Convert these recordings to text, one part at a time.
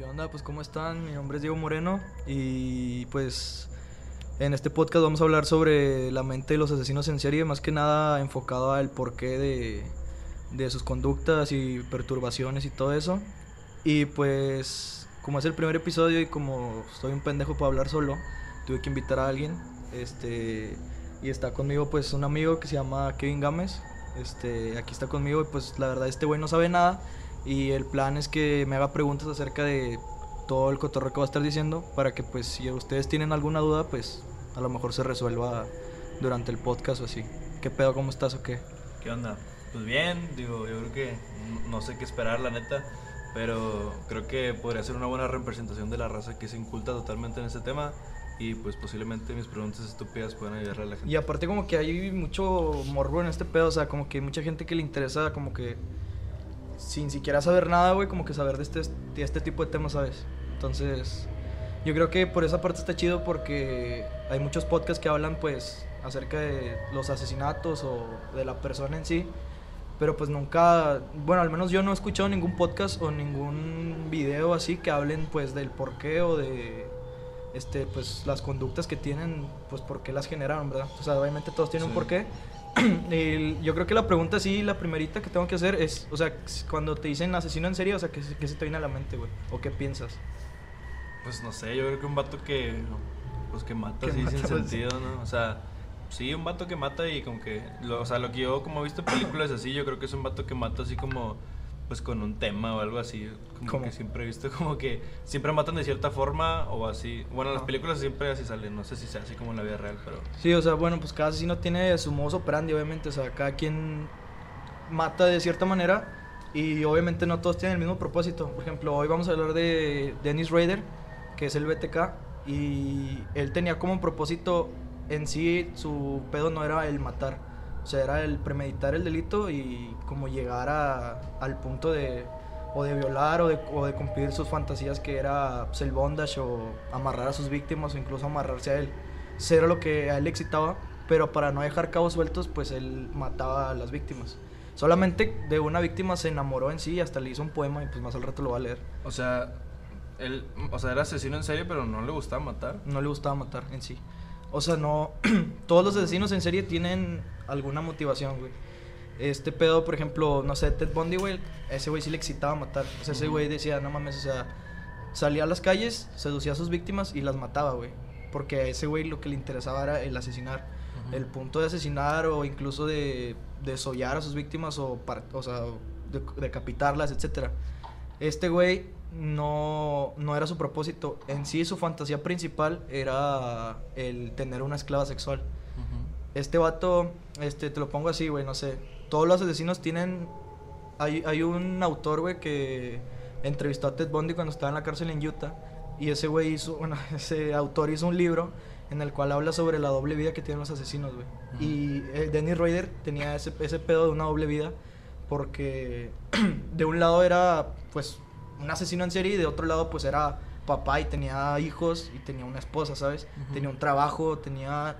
¿Qué onda? Pues ¿cómo están? Mi nombre es Diego Moreno y pues en este podcast vamos a hablar sobre la mente de los asesinos en serie, más que nada enfocado al porqué de, de sus conductas y perturbaciones y todo eso. Y pues como es el primer episodio y como estoy un pendejo para hablar solo, tuve que invitar a alguien. Este, y está conmigo pues un amigo que se llama Kevin Gámez. Este, aquí está conmigo y pues la verdad este güey no sabe nada y el plan es que me haga preguntas acerca de todo el cotorreo que va a estar diciendo para que pues si ustedes tienen alguna duda pues a lo mejor se resuelva durante el podcast o así. ¿Qué pedo? ¿Cómo estás o qué? ¿Qué onda? Pues bien, digo, yo creo que no sé qué esperar, la neta, pero creo que podría ser una buena representación de la raza que se inculta totalmente en este tema y pues posiblemente mis preguntas estúpidas puedan ayudar a la gente. Y aparte como que hay mucho morbo en este pedo, o sea, como que hay mucha gente que le interesa como que sin siquiera saber nada, güey, como que saber de este, de este tipo de temas, ¿sabes? Entonces, yo creo que por esa parte está chido porque hay muchos podcasts que hablan pues acerca de los asesinatos o de la persona en sí, pero pues nunca, bueno, al menos yo no he escuchado ningún podcast o ningún video así que hablen pues del porqué o de este pues las conductas que tienen, pues por qué las generaron, ¿verdad? O sea, obviamente todos tienen un porqué, yo creo que la pregunta sí, la primerita que tengo que hacer es, o sea, cuando te dicen asesino en serio, o sea, ¿qué, qué se te viene a la mente, güey? ¿O qué piensas? Pues no sé, yo creo que un vato que, pues que mata así sin sentido, ¿no? O sea, sí, un vato que mata y como que, o sea, lo que yo como he visto en películas así, yo creo que es un vato que mata así como pues con un tema o algo así. Como que siempre he visto como que siempre matan de cierta forma o así. Bueno, las películas siempre así salen, no sé si sea así como en la vida real, pero... Sí, o sea, bueno, pues cada asesino tiene su modo operandi, obviamente, o sea, cada quien mata de cierta manera y obviamente no todos tienen el mismo propósito. Por ejemplo, hoy vamos a hablar de Dennis Rader, que es el BTK, y él tenía como propósito en sí, su pedo no era el matar o sea, era el premeditar el delito y como llegar a, al punto de o de violar o de, o de cumplir sus fantasías que era pues, el bondage o amarrar a sus víctimas o incluso amarrarse a él. Eso era lo que a él le excitaba, pero para no dejar cabos sueltos, pues él mataba a las víctimas. Solamente de una víctima se enamoró en sí y hasta le hizo un poema y pues más al rato lo va a leer. O sea, él, o sea, era asesino en serie, pero no le gustaba matar. No le gustaba matar en sí. O sea, no. todos los asesinos en serie tienen alguna motivación, güey. Este pedo, por ejemplo, no sé, Ted Bundy, güey, ese güey sí le excitaba matar. O sea, ese güey decía, no mames, o sea, salía a las calles, seducía a sus víctimas y las mataba, güey. Porque a ese güey lo que le interesaba era el asesinar. El punto de asesinar o incluso de desollar a sus víctimas o, o sea, de, decapitarlas, etc. Este güey no, no era su propósito. En sí, su fantasía principal era el tener una esclava sexual. Este vato, este, te lo pongo así, güey, no sé. Todos los asesinos tienen. Hay, hay un autor, güey, que entrevistó a Ted Bundy cuando estaba en la cárcel en Utah. Y ese güey hizo, bueno, ese autor hizo un libro en el cual habla sobre la doble vida que tienen los asesinos, güey. Y eh, Dennis Rader tenía ese, ese pedo de una doble vida porque de un lado era, pues, un asesino en serie y de otro lado pues era papá y tenía hijos y tenía una esposa, ¿sabes? Tenía un trabajo, tenía...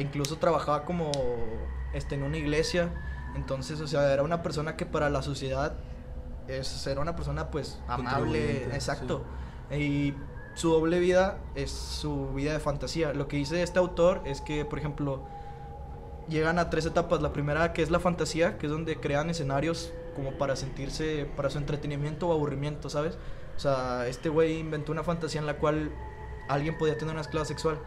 Incluso trabajaba como este, en una iglesia. Entonces, o sea, era una persona que para la sociedad es, era una persona pues amable, exacto. Y su doble vida es su vida de fantasía. Lo que dice este autor es que, por ejemplo, llegan a tres etapas. La primera que es la fantasía, que es donde crean escenarios como para sentirse, para su entretenimiento o aburrimiento, ¿sabes? O sea, este güey inventó una fantasía en la cual alguien podía tener una esclava sexual.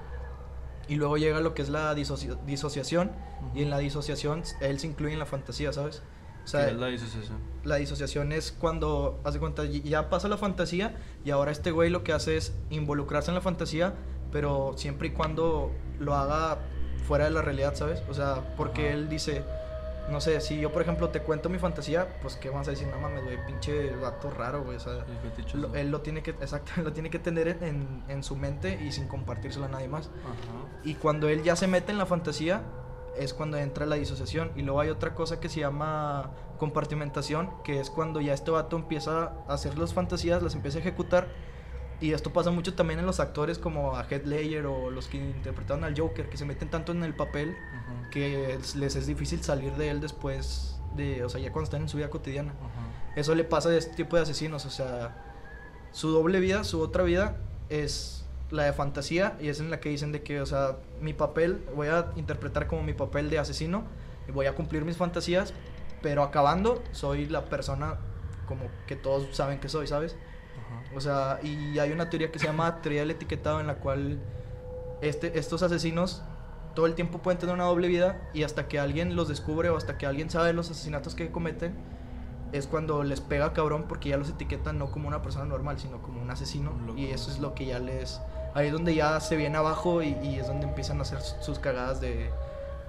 Y luego llega lo que es la disociación. Y en la disociación él se incluye en la fantasía, ¿sabes? O sea, ¿Qué es la disociación? La disociación es cuando, hace cuenta, ya pasa la fantasía y ahora este güey lo que hace es involucrarse en la fantasía, pero siempre y cuando lo haga fuera de la realidad, ¿sabes? O sea, porque él dice, no sé, si yo por ejemplo te cuento mi fantasía, pues qué vas a decir, no mames, güey, pinche gato raro, güey, o sea, él lo tiene que, exacto, lo tiene que tener en, en, su mente y sin compartírselo a nadie más. Y cuando él ya se mete en la fantasía, es cuando entra la disociación. Y luego hay otra cosa que se llama compartimentación, que es cuando ya este vato empieza a hacer las fantasías, las empieza a ejecutar. Y esto pasa mucho también en los actores como a Heath Ledger o los que interpretaron al Joker, que se meten tanto en el papel que les es difícil salir de él después de, o sea, ya cuando están en su vida cotidiana. Eso le pasa a este tipo de asesinos, o sea, su doble vida, su otra vida, es la de fantasía y es en la que dicen de que, o sea, mi papel, voy a interpretar como mi papel de asesino y voy a cumplir mis fantasías, pero acabando soy la persona como que todos saben que soy, ¿sabes? O sea, y hay una teoría que se llama teoría del etiquetado en la cual este, estos asesinos todo el tiempo pueden tener una doble vida y hasta que alguien los descubre o hasta que alguien sabe los asesinatos que cometen es cuando les pega cabrón porque ya los etiquetan no como una persona normal, sino como un asesino. y eso es lo que ya les... Ahí es donde ya se viene abajo y, y es donde empiezan a hacer sus cagadas de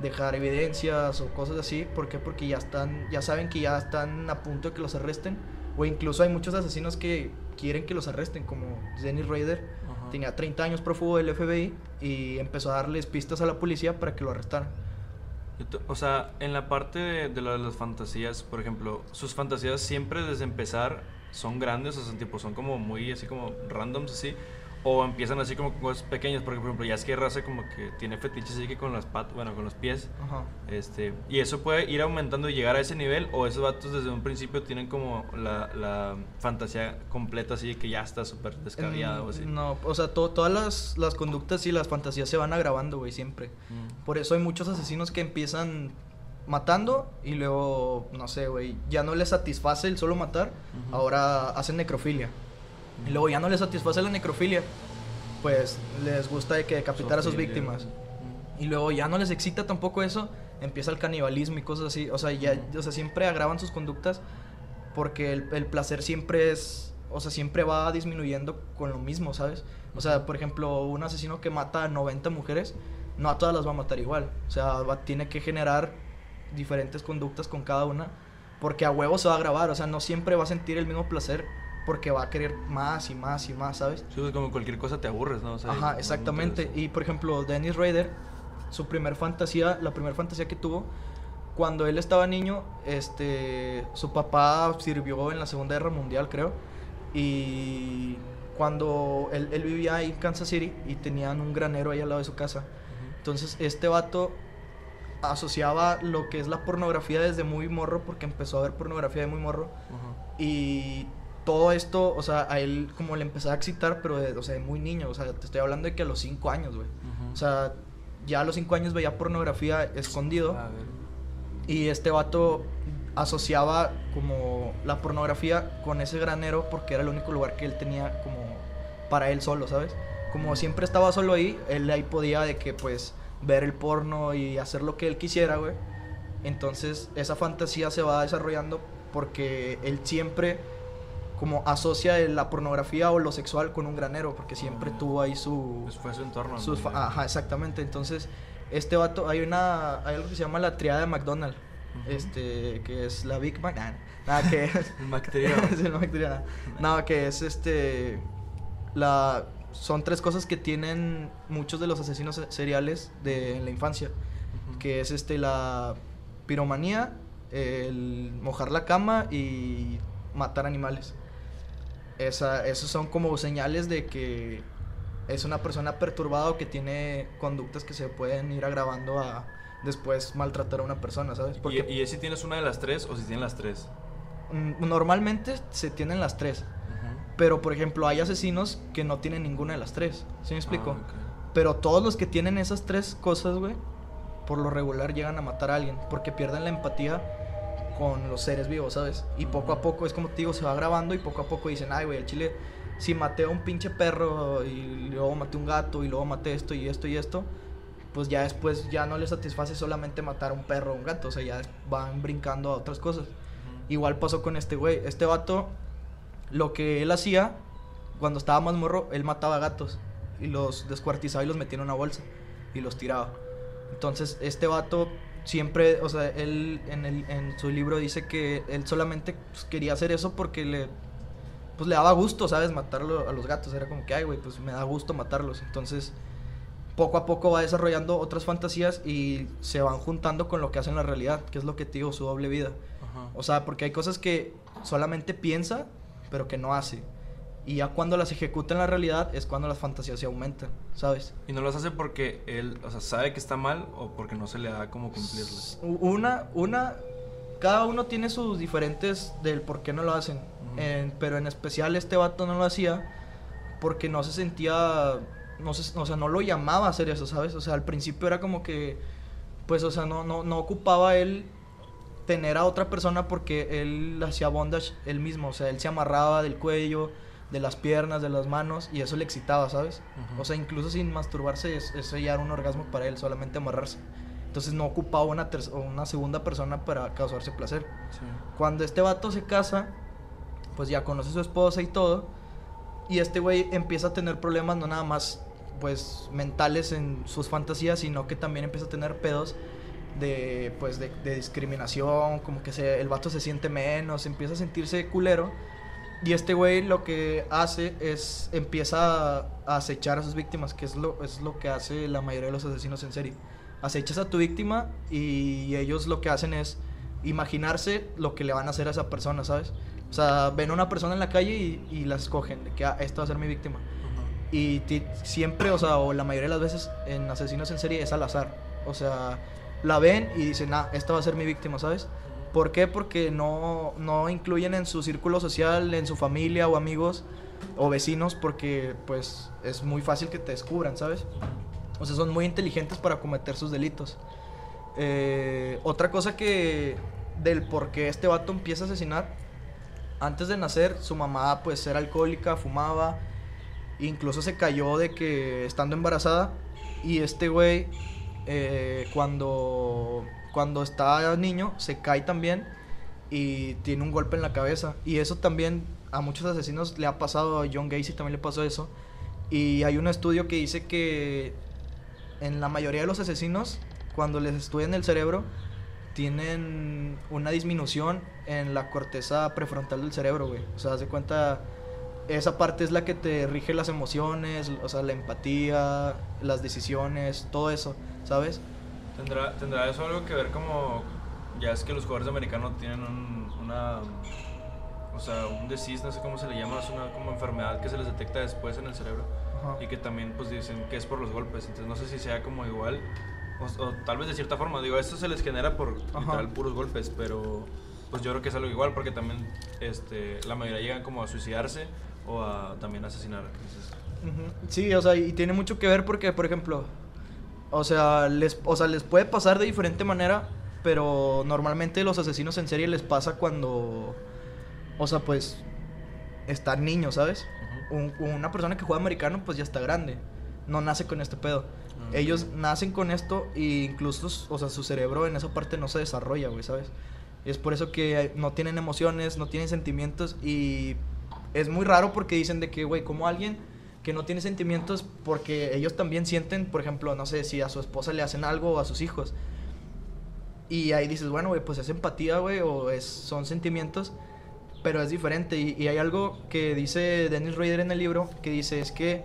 dejar evidencias o cosas así. ¿Por qué? Porque ya están, ya saben que ya están a punto de que los arresten. O incluso hay muchos asesinos que quieren que los arresten, como Dennis Rader. Tenía 30 años prófugo del FBI y empezó a darles pistas a la policía para que lo arrestaran. O sea, en la parte de, de, de las fantasías, por ejemplo, sus fantasías siempre desde empezar son grandes, o sea, tipo, son como muy así como randoms así, o empiezan así como cosas pequeñas, porque por ejemplo, ya es que raza como que tiene fetiches así que con las patas, bueno, con los pies. Ajá. Este, y eso puede ir aumentando y llegar a ese nivel, o esos vatos desde un principio tienen como la, la fantasía completa así que ya está súper descabellada o así. No, o sea, todas las, las, conductas y las fantasías se van agravando, güey, siempre. Mm. Por eso hay muchos asesinos que empiezan matando y luego, no sé, güey, ya no les satisface el solo matar, ahora hacen necrofilia. Y luego ya no les satisface la necrofilia, pues les gusta de que decapitar a sus víctimas. Y luego ya no les excita tampoco eso, empieza el canibalismo y cosas así. O sea, ya, o sea, siempre agravan sus conductas porque el, el, placer siempre es, o sea, siempre va disminuyendo con lo mismo, ¿sabes? O sea, por ejemplo, un asesino que mata a 90 mujeres, no a todas las va a matar igual. O sea, tiene que generar diferentes conductas con cada una porque a huevo se va a grabar. O sea, no siempre va a sentir el mismo placer porque va a querer más y más y más, ¿sabes? Sí, como cualquier cosa te aburres, ¿no? Ajá, exactamente. Y por ejemplo, Dennis Rader, su primer fantasía, la primera fantasía que tuvo, cuando él estaba niño, este, su papá sirvió en la Segunda Guerra Mundial, creo, y cuando él, él, vivía ahí en Kansas City y tenían un granero ahí al lado de su casa. Entonces, este vato asociaba lo que es la pornografía desde muy morro, porque empezó a ver pornografía de muy morro, y todo esto, o sea, a él como le empezaba a excitar, pero de, o sea, de muy niño, o sea, te estoy hablando de que a los 5 años, güey. O sea, ya a los 5 años veía pornografía escondido. Y este vato asociaba como la pornografía con ese granero porque era el único lugar que él tenía como para él solo, ¿sabes? Como siempre estaba solo ahí, él ahí podía de que pues ver el porno y hacer lo que él quisiera, güey. Entonces esa fantasía se va desarrollando porque él siempre como asocia la pornografía o lo sexual con un granero, porque siempre tuvo ahí su... Pues fue su entorno. ajá, exactamente. Entonces, este vato, hay una, hay algo que se llama la triada de McDonald's, este, que es la Big Mac, nada, que es... el Nada, que es este, la... Son tres cosas que tienen muchos de los asesinos seriales de en la infancia, que es este, la piromanía, el mojar la cama y matar animales. Esa, esos son como señales de que es una persona perturbada o que tiene conductas que se pueden ir agravando a después maltratar a una persona, ¿sabes? Porque, ¿Y, es si tienes una de las tres o si tienen las tres? Mm, normalmente se tienen las tres. Pero, por ejemplo, hay asesinos que no tienen ninguna de las tres. ¿Sí me explico? Ah, pero todos los que tienen esas tres cosas, güey, por lo regular llegan a matar a alguien. Porque pierden la empatía con los seres vivos, ¿sabes? Y poco a poco es como te digo, se va grabando y poco a poco dicen, ay, güey, el chile, si maté a un pinche perro y luego maté un gato y luego maté esto y esto y esto, pues ya después ya no les satisface solamente matar a un perro o un gato, o sea, ya van brincando a otras cosas. Igual pasó con este güey, este vato, lo que él hacía cuando estaba más morro, él mataba gatos y los descuartizaba y los metía en una bolsa y los tiraba. Entonces, este vato siempre, o sea, él en, el, en su libro dice que él solamente pues, quería hacer eso porque le, pues le daba gusto, ¿sabes? Matarlo a los gatos. Era como que, ay, güey, pues me da gusto matarlos. Entonces, poco a poco va desarrollando otras fantasías y se van juntando con lo que hace en la realidad, que es lo que te digo, su doble vida. O sea, porque hay cosas que solamente piensa, pero que no hace. Y ya cuando las ejecuta en la realidad es cuando las fantasías se aumentan, ¿sabes? ¿Y no las hace porque él, o sea, sabe que está mal o porque no se le da como cumplirlas? Una, una, cada uno tiene sus diferentes del por qué no lo hacen. pero en especial este vato no lo hacía porque no se sentía, no se, o sea, no lo llamaba a hacer eso, ¿sabes? O sea, al principio era como que, pues, o sea, no, no, no ocupaba él tener a otra persona porque él hacía bondage él mismo, o sea, él se amarraba del cuello, de las piernas, de las manos y eso le excitaba, ¿sabes? O sea, incluso sin masturbarse, eso ya era un orgasmo para él, solamente amarrarse. Entonces no ocupaba una, una segunda persona para causarse placer. Cuando este vato se casa, pues ya conoce a su esposa y todo y este güey empieza a tener problemas no nada más pues mentales en sus fantasías, sino que también empieza a tener pedos de pues de, discriminación, como que se, el vato se siente menos, empieza a sentirse culero. Y este güey lo que hace es empieza a, acechar a sus víctimas, que es lo, es lo que hace la mayoría de los asesinos en serie. Acechas a tu víctima y ellos lo que hacen es imaginarse lo que le van a hacer a esa persona, ¿sabes? O sea, ven a una persona en la calle y, y la escogen, de que ah, esta va a ser mi víctima. Y siempre, o sea, o la mayoría de las veces en asesinos en serie es al azar. O sea, la ven y dicen, ah, esta va a ser mi víctima, ¿sabes? ¿Por qué? Porque no, no incluyen en su círculo social, en su familia o amigos o vecinos, porque pues es muy fácil que te descubran, ¿sabes? O sea, son muy inteligentes para cometer sus delitos. Eh, otra cosa que del por qué este vato empieza a asesinar antes de nacer su mamá pues era alcohólica, fumaba, incluso se cayó de que estando embarazada y este güey eh, cuando, cuando está niño se cae también y tiene un golpe en la cabeza y eso también a muchos asesinos le ha pasado, a John Gacy también le pasó eso y hay un estudio que dice que en la mayoría de los asesinos cuando les estudian el cerebro tienen una disminución en la corteza prefrontal del cerebro, güey. O sea, haz de cuenta, esa parte es la que te rige las emociones, o sea, la empatía, las decisiones, todo eso, ¿sabes? ¿Tendrá, ¿Tendrá eso algo que ver como, ya es que los jugadores americanos tienen una, o sea, un disease, no sé cómo se le llama, es una como enfermedad que se les detecta después en el cerebro y que también pues dicen que es por los golpes, entonces no sé si sea como igual o, tal vez de cierta forma, digo, esto se les genera por literal puros golpes, pero pues yo creo que es algo igual porque también este, la mayoría llegan como a suicidarse o a también asesinar. Sí, o sea, y tiene mucho que ver porque, por ejemplo, o sea, les, o sea, les puede pasar de diferente manera, pero normalmente los asesinos en serie les pasa cuando, o sea, pues, están niños, ¿sabes? una persona que juega americano, pues ya está grande, no nace con este pedo. Ellos nacen con esto e incluso, o sea, su cerebro en esa parte no se desarrolla, güey, ¿sabes? Y es por eso que no tienen emociones, no tienen sentimientos y es muy raro porque dicen de que, güey, como alguien que no tiene sentimientos porque ellos también sienten, por ejemplo, no sé, si a su esposa le hacen algo o a sus hijos. Y ahí dices, bueno, güey, pues es empatía, güey, o es, son sentimientos, pero es diferente. Y, y hay algo que dice Dennis Rader en el libro, que dice, es que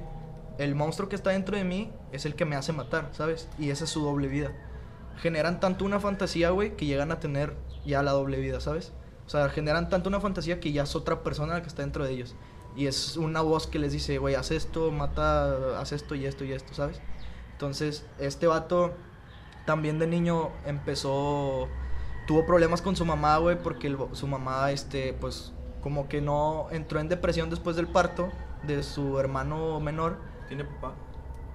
el monstruo que está dentro de mí es el que me hace matar, ¿sabes? Y esa es su doble vida. Generan tanto una fantasía, güey, que llegan a tener ya la doble vida, ¿sabes? O sea, generan tanto una fantasía que ya es otra persona la que está dentro de ellos. Y es una voz que les dice, güey, haz esto, mata, haz esto y esto y esto, ¿sabes? Entonces, este vato también de niño empezó, tuvo problemas con su mamá, güey, porque su mamá, este, pues, como que no entró en depresión después del parto de su hermano menor ¿Tiene papá?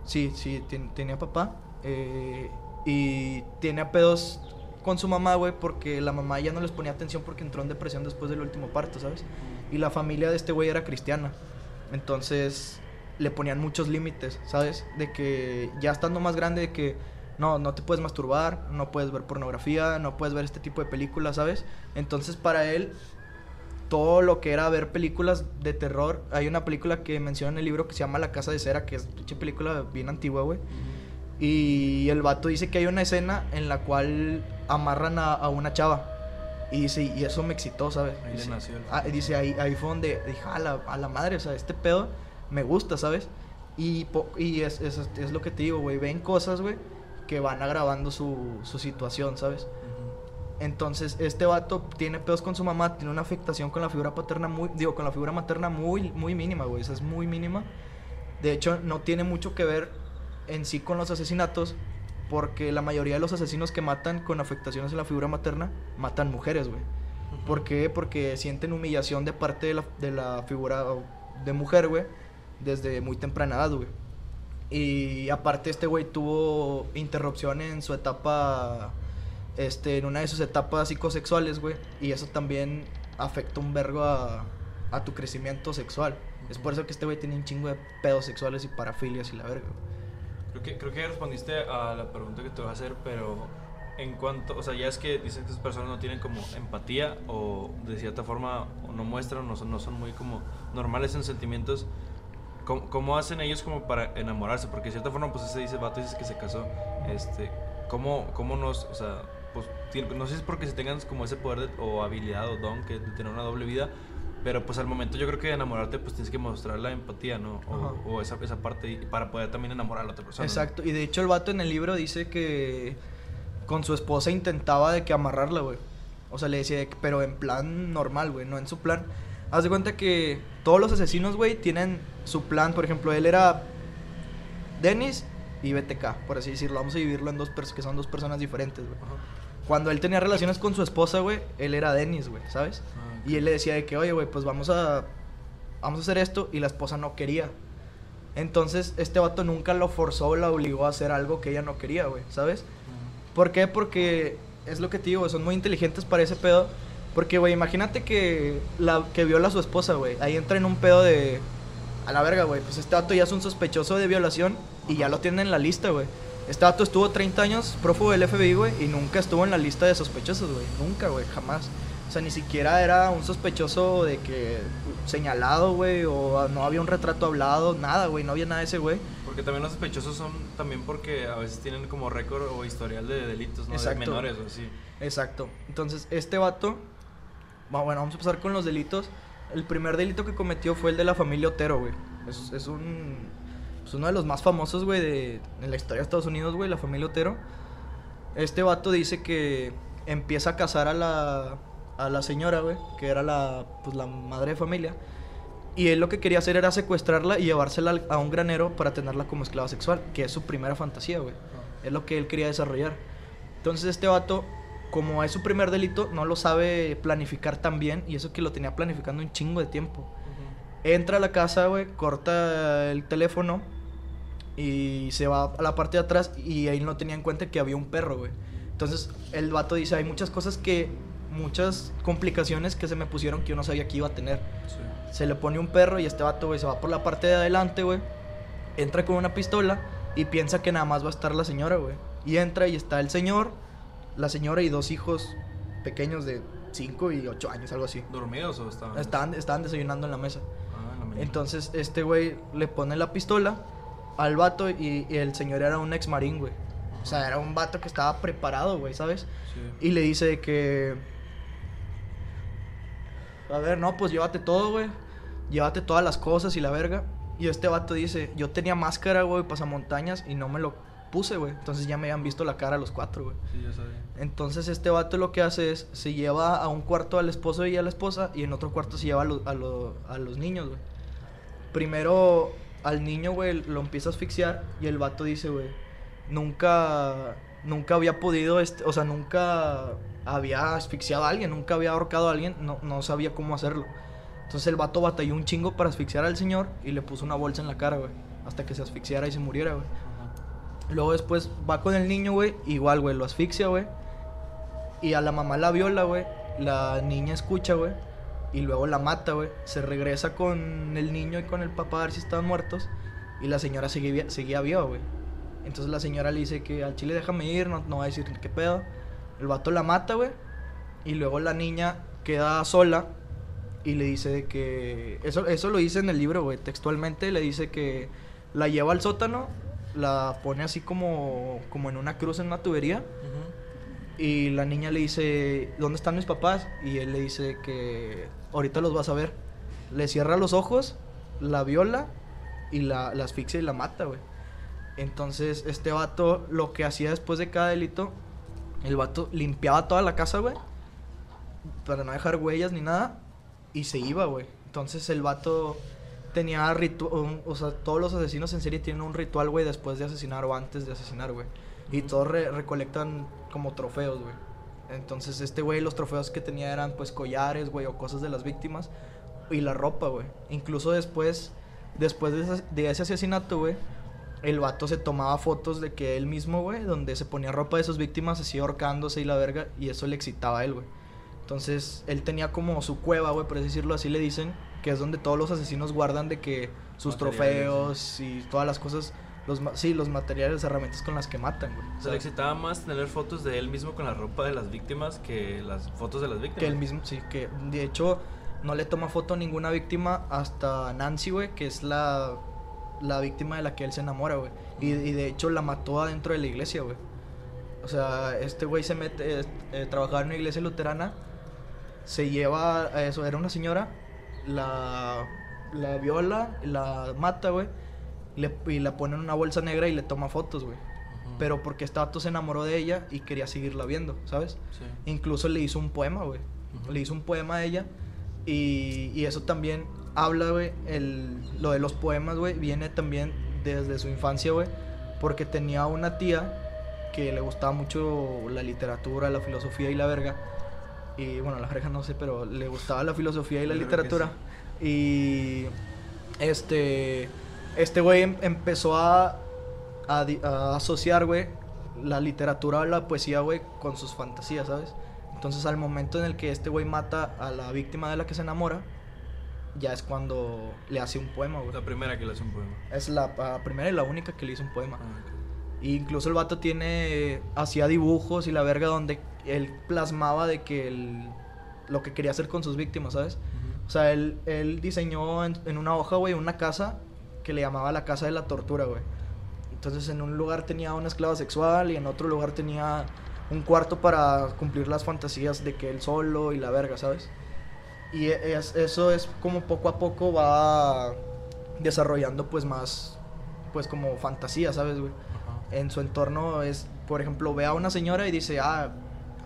Sí, sí, tenía papá. Eh, y tiene pedos con su mamá, güey, porque la mamá ya no les ponía atención porque entró en depresión después del último parto, ¿sabes? Y la familia de este güey era cristiana. Entonces le ponían muchos límites, ¿sabes? De que ya estando más grande, de que no, no te puedes masturbar, no puedes ver pornografía, no puedes ver este tipo de películas, ¿sabes? Entonces para él todo lo que era ver películas de terror. Hay una película que menciona en el libro que se llama La Casa de Cera, que es una película bien antigua, güey. Y el vato dice que hay una escena en la cual amarran a, una chava. Y dice, y eso me excitó, ¿sabes? Ahí dice, nació. Ah, dice, ahí, ahí fue donde dije, a la, a la madre, o sea, este pedo me gusta, ¿sabes? Y, y es, es, es, lo que te digo, güey. Ven cosas, güey, que van agravando su, su situación, ¿sabes? Entonces, este vato tiene pedos con su mamá, tiene una afectación con la figura paterna muy, digo, con la figura materna muy, muy mínima, güey. Esa es muy mínima. De hecho, no tiene mucho que ver en sí con los asesinatos, porque la mayoría de los asesinos que matan con afectaciones en la figura materna matan mujeres, güey. ¿Por qué? Porque sienten humillación de parte de la, de la figura de mujer, güey, desde muy temprana edad, güey. Y aparte este güey tuvo interrupción en su etapa, este, en una de sus etapas psicosexuales, güey. Y eso también afecta un vergo a, a tu crecimiento sexual. Es por eso que este güey tiene un chingo de pedos sexuales y parafilias y la verga. Creo que, creo que respondiste a la pregunta que te voy a hacer, pero en cuanto, o sea, ya es que dicen que esas personas no tienen como empatía o de cierta forma no muestran, no son, no son muy como normales en sentimientos. ¿Cómo, ¿Cómo, hacen ellos como para enamorarse? Porque de cierta forma, pues ese dice, vato dice que se casó. Este, ¿cómo, cómo nos, o sea, pues no sé si es porque se tengan como ese poder o habilidad o don que de tener una doble vida, pero pues al momento yo creo que de enamorarte pues tienes que mostrar la empatía, ¿no? O, o esa, esa parte para poder también enamorar a la otra persona. Exacto, y de hecho el vato en el libro dice que con su esposa intentaba de que amarrarla, güey. O sea, le decía, pero en plan normal, güey, no en su plan. Haz de cuenta que todos los asesinos, güey, tienen su plan. Por ejemplo, él era Dennis y BTK, por así decirlo. Vamos a dividirlo en dos personas, que son dos personas diferentes, güey. Cuando él tenía relaciones con su esposa, güey, él era Dennis, güey, ¿sabes? Ah, y él le decía de que, oye, güey, pues vamos a, vamos a hacer esto. Y la esposa no quería. Entonces, este vato nunca lo forzó o la obligó a hacer algo que ella no quería, güey, ¿sabes? ¿Por qué? Porque es lo que te digo, son muy inteligentes para ese pedo. Porque, güey, imagínate que la que viola a su esposa, güey. Ahí entra en un pedo de. A la verga, güey. Pues este vato ya es un sospechoso de violación y ya lo tienen en la lista, güey. Este vato estuvo 30 años prófugo del FBI, güey, y nunca estuvo en la lista de sospechosos, güey. Nunca, güey, jamás. O sea, ni siquiera era un sospechoso de que señalado, güey, o no había un retrato hablado, nada, güey, no había nada de ese, güey. Porque también los sospechosos son también porque a veces tienen como récord o historial de delitos, ¿no? De menores o así. Exacto. Entonces, este vato, bueno, vamos a pasar con los delitos. El primer delito que cometió fue el de la familia Otero, güey. Es, es un es uno de los más famosos, güey, de en la historia de Estados Unidos, güey, la familia Otero. Este vato dice que empieza a casar a la a la señora, güey, que era la pues la madre de familia y él lo que quería hacer era secuestrarla y llevársela a un granero para tenerla como esclava sexual, que es su primera fantasía, güey. Es lo que él quería desarrollar. Entonces este vato, como es su primer delito, no lo sabe planificar tan bien y eso que lo tenía planificando un chingo de tiempo. Entra a la casa, güey, corta el teléfono y se va a la parte de atrás y ahí no tenía en cuenta que había un perro, güey. Entonces el vato dice, hay muchas cosas que, muchas complicaciones que se me pusieron que yo no sabía que iba a tener. Sí se le pone un perro y este vato, güey, se va por la parte de adelante, güey. Entra con una pistola y piensa que nada más va a estar la señora, güey. Y entra y está el señor, la señora y dos hijos pequeños de 5 y 8 años, algo así. ¿Dormidos o estaban? Estaban, estaban desayunando en la mesa. Ah, la Entonces, este güey le pone la pistola al vato y, el señor era un ex marín, güey. O sea, era un vato que estaba preparado, güey, ¿sabes? Sí. Y le dice que a ver, no, pues llévate todo, güey. Llévate todas las cosas y la verga. Y este vato dice, yo tenía máscara, güey, pasamontañas y no me lo puse, güey. Entonces ya me habían visto la cara a los cuatro, güey. Sí, ya sabía. Entonces este vato lo que hace es, se lleva a un cuarto al esposo y a la esposa y en otro cuarto se lleva a, a, los niños, güey. Primero al niño, güey, lo empieza a asfixiar y el vato dice, güey, nunca, nunca había podido, este, o sea, nunca había asfixiado a alguien, nunca había ahorcado a alguien, no, no sabía cómo hacerlo. Entonces el vato batalló un chingo para asfixiar al señor y le puso una bolsa en la cara, güey. Hasta que se asfixiara y se muriera, güey. Luego después va con el niño, güey. Igual, güey, lo asfixia, güey. Y a la mamá la viola, güey. La niña escucha, güey. Y luego la mata, güey. Se regresa con el niño y con el papá a ver si estaban muertos. Y la señora seguía, seguía viva, güey. Entonces la señora le dice que al chile déjame ir, no, no va a decir qué pedo. El vato la mata, güey. Y luego la niña queda sola y le dice que... Eso, eso lo dice en el libro, güey. Textualmente le dice que la lleva al sótano, la pone así como, como en una cruz en una tubería. Y la niña le dice, ¿dónde están mis papás? Y él le dice que ahorita los vas a ver. Le cierra los ojos, la viola y la, asfixia y la mata, güey. Entonces, este vato lo que hacía después de cada delito el vato limpiaba toda la casa, güey. Para no dejar huellas ni nada. Y se iba, güey. Entonces el vato tenía ritual. O sea, todos los asesinos en serie tienen un ritual, güey, después de asesinar o antes de asesinar, güey. Y todos recolectan como trofeos, güey. Entonces este güey los trofeos que tenía eran pues collares, güey, o cosas de las víctimas y la ropa, güey. Incluso después, después de, ese- de ese asesinato, güey, el vato se tomaba fotos de que él mismo, güey, donde se ponía ropa de sus víctimas, así ahorcándose y la verga, y eso le excitaba a él, güey. Entonces, él tenía como su cueva, güey, por así decirlo, así le dicen, que es donde todos los asesinos guardan de que sus Materiales, trofeos y todas las cosas, los, sí, los materiales, herramientas con las que matan, güey. O sea, le excitaba más tener fotos de él mismo con la ropa de las víctimas que las fotos de las víctimas. Que él mismo, sí, que de hecho no le toma foto a ninguna víctima hasta Nancy, güey, que es la, la víctima de la que él se enamora, güey. Y, y de hecho la mató adentro de la iglesia, güey. O sea, este güey se mete, eh, eh, trabajaba en una iglesia luterana, se lleva a eso, era una señora, la, la viola, la mata, güey, le- y la pone en una bolsa negra y le toma fotos, güey. Pero porque este vato se enamoró de ella y quería seguirla viendo, ¿sabes? Sí. Incluso le hizo un poema, güey. Le hizo un poema a ella. Y, y eso también habla, güey. Lo de los poemas, güey, viene también desde su infancia, güey. Porque tenía una tía que le gustaba mucho la literatura, la filosofía y la verga. Y bueno, la verga no sé, pero le gustaba la filosofía y la Yo literatura. Y este, este güey em- empezó a, a, a asociar, güey, la literatura o la poesía, güey, con sus fantasías, ¿sabes? Entonces, al momento en el que este güey mata a la víctima de la que se enamora, ya es cuando le hace un poema, güey. La primera que le hace un poema. Es la, la primera y la única que le hizo un poema. Ah, ok. Y incluso el vato tiene. Hacía dibujos y la verga donde él plasmaba de que él. Lo que quería hacer con sus víctimas, ¿sabes? Ujú. O sea, él, él diseñó en, en una hoja, güey, una casa que le llamaba la casa de la tortura, güey. Entonces, en un lugar tenía una esclava sexual y en otro lugar tenía un cuarto para cumplir las fantasías de que él solo y la verga, ¿sabes? Y es- eso es como poco a poco va desarrollando, pues, más, pues, como fantasía, ¿sabes, güey? En su entorno es, por ejemplo, ve a una señora y dice, ah,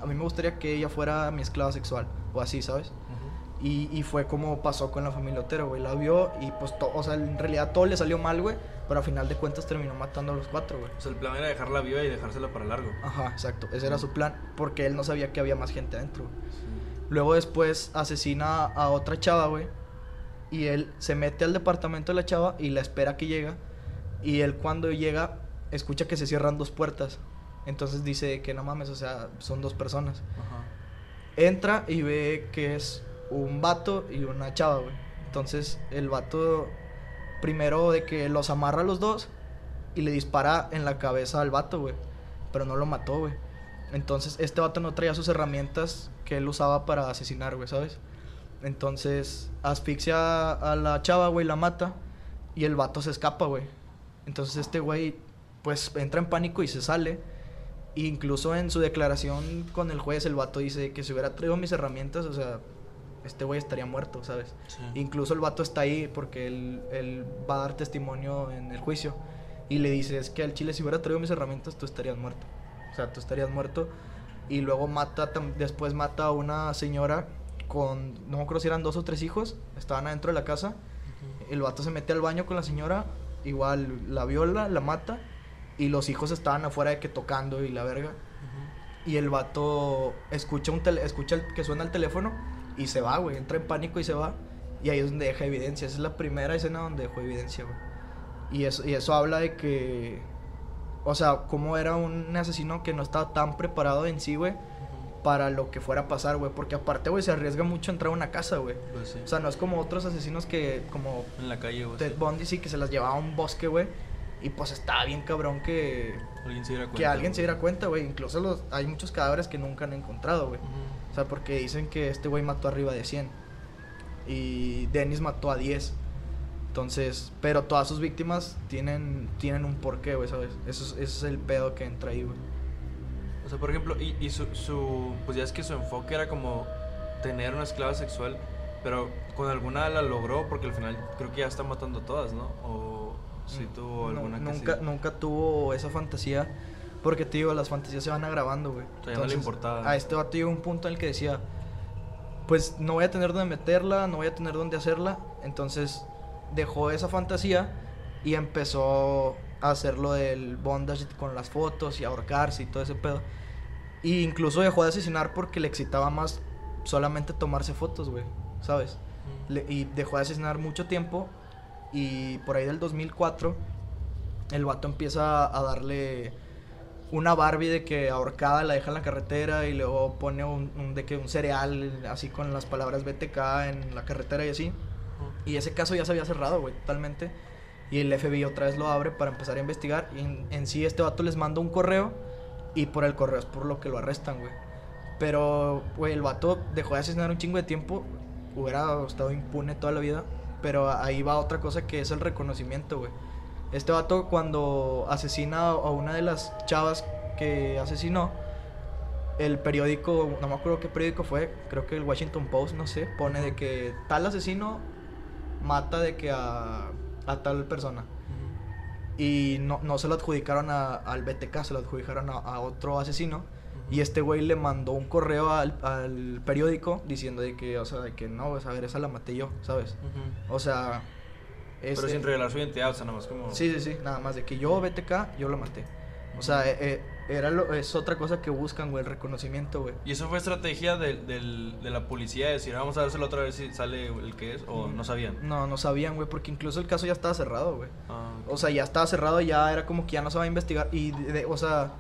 a mí me gustaría que ella fuera mi esclava sexual, o así, ¿sabes? Ujú. Y, y fue como pasó con la familia Otero, güey, la vio y pues, to- o sea, en realidad todo le salió mal, güey, pero a final de cuentas terminó matando a los cuatro, güey. O sea, el plan era dejarla viva y dejársela para largo. Ajá, exacto, ese era su plan, porque él no sabía que había más gente adentro, güey. Sí. Luego después asesina a otra chava, güey. Y él se mete al departamento de la chava y la espera que llega. Y él cuando llega, escucha que se cierran dos puertas. Entonces dice que no mames, o sea, son dos personas. Ajá. Entra y ve que es un vato y una chava, güey. Entonces el vato primero de que los amarra a los dos y le dispara en la cabeza al vato, güey. Pero no lo mató, güey. Entonces este vato no traía sus herramientas que él usaba para asesinar, güey, ¿sabes? Entonces asfixia a la chava, güey, la mata y el vato se escapa, güey. Entonces este güey pues entra en pánico y se sale. Incluso en su declaración con el juez el vato dice que si hubiera traído mis herramientas, o sea, este güey estaría muerto, ¿sabes? Sí. Incluso el vato está ahí porque él, él va a dar testimonio en el juicio. Y le dice, es que al chile si hubiera traído mis herramientas, tú estarías muerto. O sea, tú estarías muerto. Y luego mata, después mata a una señora con, no me acuerdo si eran dos o tres hijos, estaban adentro de la casa. El vato se mete al baño con la señora, igual la viola, la mata. Y los hijos estaban afuera de que tocando y la verga. Y el vato escucha, un escucha el- que suena el teléfono y se va, güey. Entra en pánico y se va. Y ahí es donde deja evidencia. Esa es la primera escena donde dejó evidencia, güey. Y eso, y eso habla de que. O sea, cómo era un asesino que no estaba tan preparado en sí, güey, para lo que fuera a pasar, güey. Porque aparte, güey, se arriesga mucho a entrar a una casa, güey. Pues sí. O sea, no es como otros asesinos que, como en la calle, güey. Ted Bundy, sí, que se las llevaba a un bosque, güey. Y pues estaba bien cabrón que, Alguien se diera cuenta. que alguien se güey. diera cuenta, güey. Incluso los, hay muchos cadáveres que nunca han encontrado, güey. O sea, porque dicen que este güey mató arriba de 100. Y Dennis mató a 10. Entonces, pero todas sus víctimas tienen, tienen un porqué, güey, ¿sabes? Eso es, ese es el pedo que entra ahí, güey. O sea, por ejemplo, y, y su, su. Pues ya es que su enfoque era como tener una esclava sexual, pero con alguna la logró porque al final creo que ya está matando a todas, ¿no? O si tuvo No- alguna que nunca, sí. nunca tuvo esa fantasía. Porque te digo, las fantasías se van agravando, güey. O sea, ya no le importaba. A este vato llegó un punto en el que decía, pues no voy a tener dónde meterla, no voy a tener dónde hacerla. Entonces dejó esa fantasía y empezó a hacer lo del bondage con las fotos y ahorcarse y todo ese pedo. Y incluso dejó de asesinar porque le excitaba más solamente tomarse fotos, güey, ¿sabes? Le- y dejó de asesinar mucho tiempo y por ahí del 2004 el vato empieza a darle una Barbie de que ahorcada la deja en la carretera y luego pone un, un- de que un cereal así con las palabras BTK en la carretera y así. Y ese caso ya se había cerrado, güey, totalmente. Y el FBI otra vez lo abre para empezar a investigar. Y en, en sí este vato les manda un correo y por el correo es por lo que lo arrestan, güey. Pero, güey, el vato dejó de asesinar un chingo de tiempo. Hubiera estado impune toda la vida. Pero ahí va otra cosa que es el reconocimiento, güey. Este vato cuando asesina a una de las chavas que asesinó, el periódico, no me acuerdo qué periódico fue, creo que el Washington Post, no sé, pone de que tal asesino mata de que a, a tal persona. Y no, no se lo adjudicaron a- al BTK, se lo adjudicaron a, a otro asesino. Y este güey le mandó un correo al, al periódico diciendo de que, o sea, de que no, pues, a ver, esa la maté yo, ¿sabes? O sea... Pero este- sin revelar su identidad, o sea, nada más como... Sí, sí, sí, nada más de que yo, BTK, yo lo maté. O sea, eh, eh, era lo- es otra cosa que buscan, güey, el reconocimiento, güey. ¿Y eso fue estrategia de, del- de la policía? Decir, "Ah, vamos a dárselo otra vez si sale el que es, o no sabían. No, no sabían, güey, porque incluso el caso ya estaba cerrado, güey. Ah, O sea, ya estaba cerrado, ya era como que ya no se va a investigar. Y, de- de- o sea,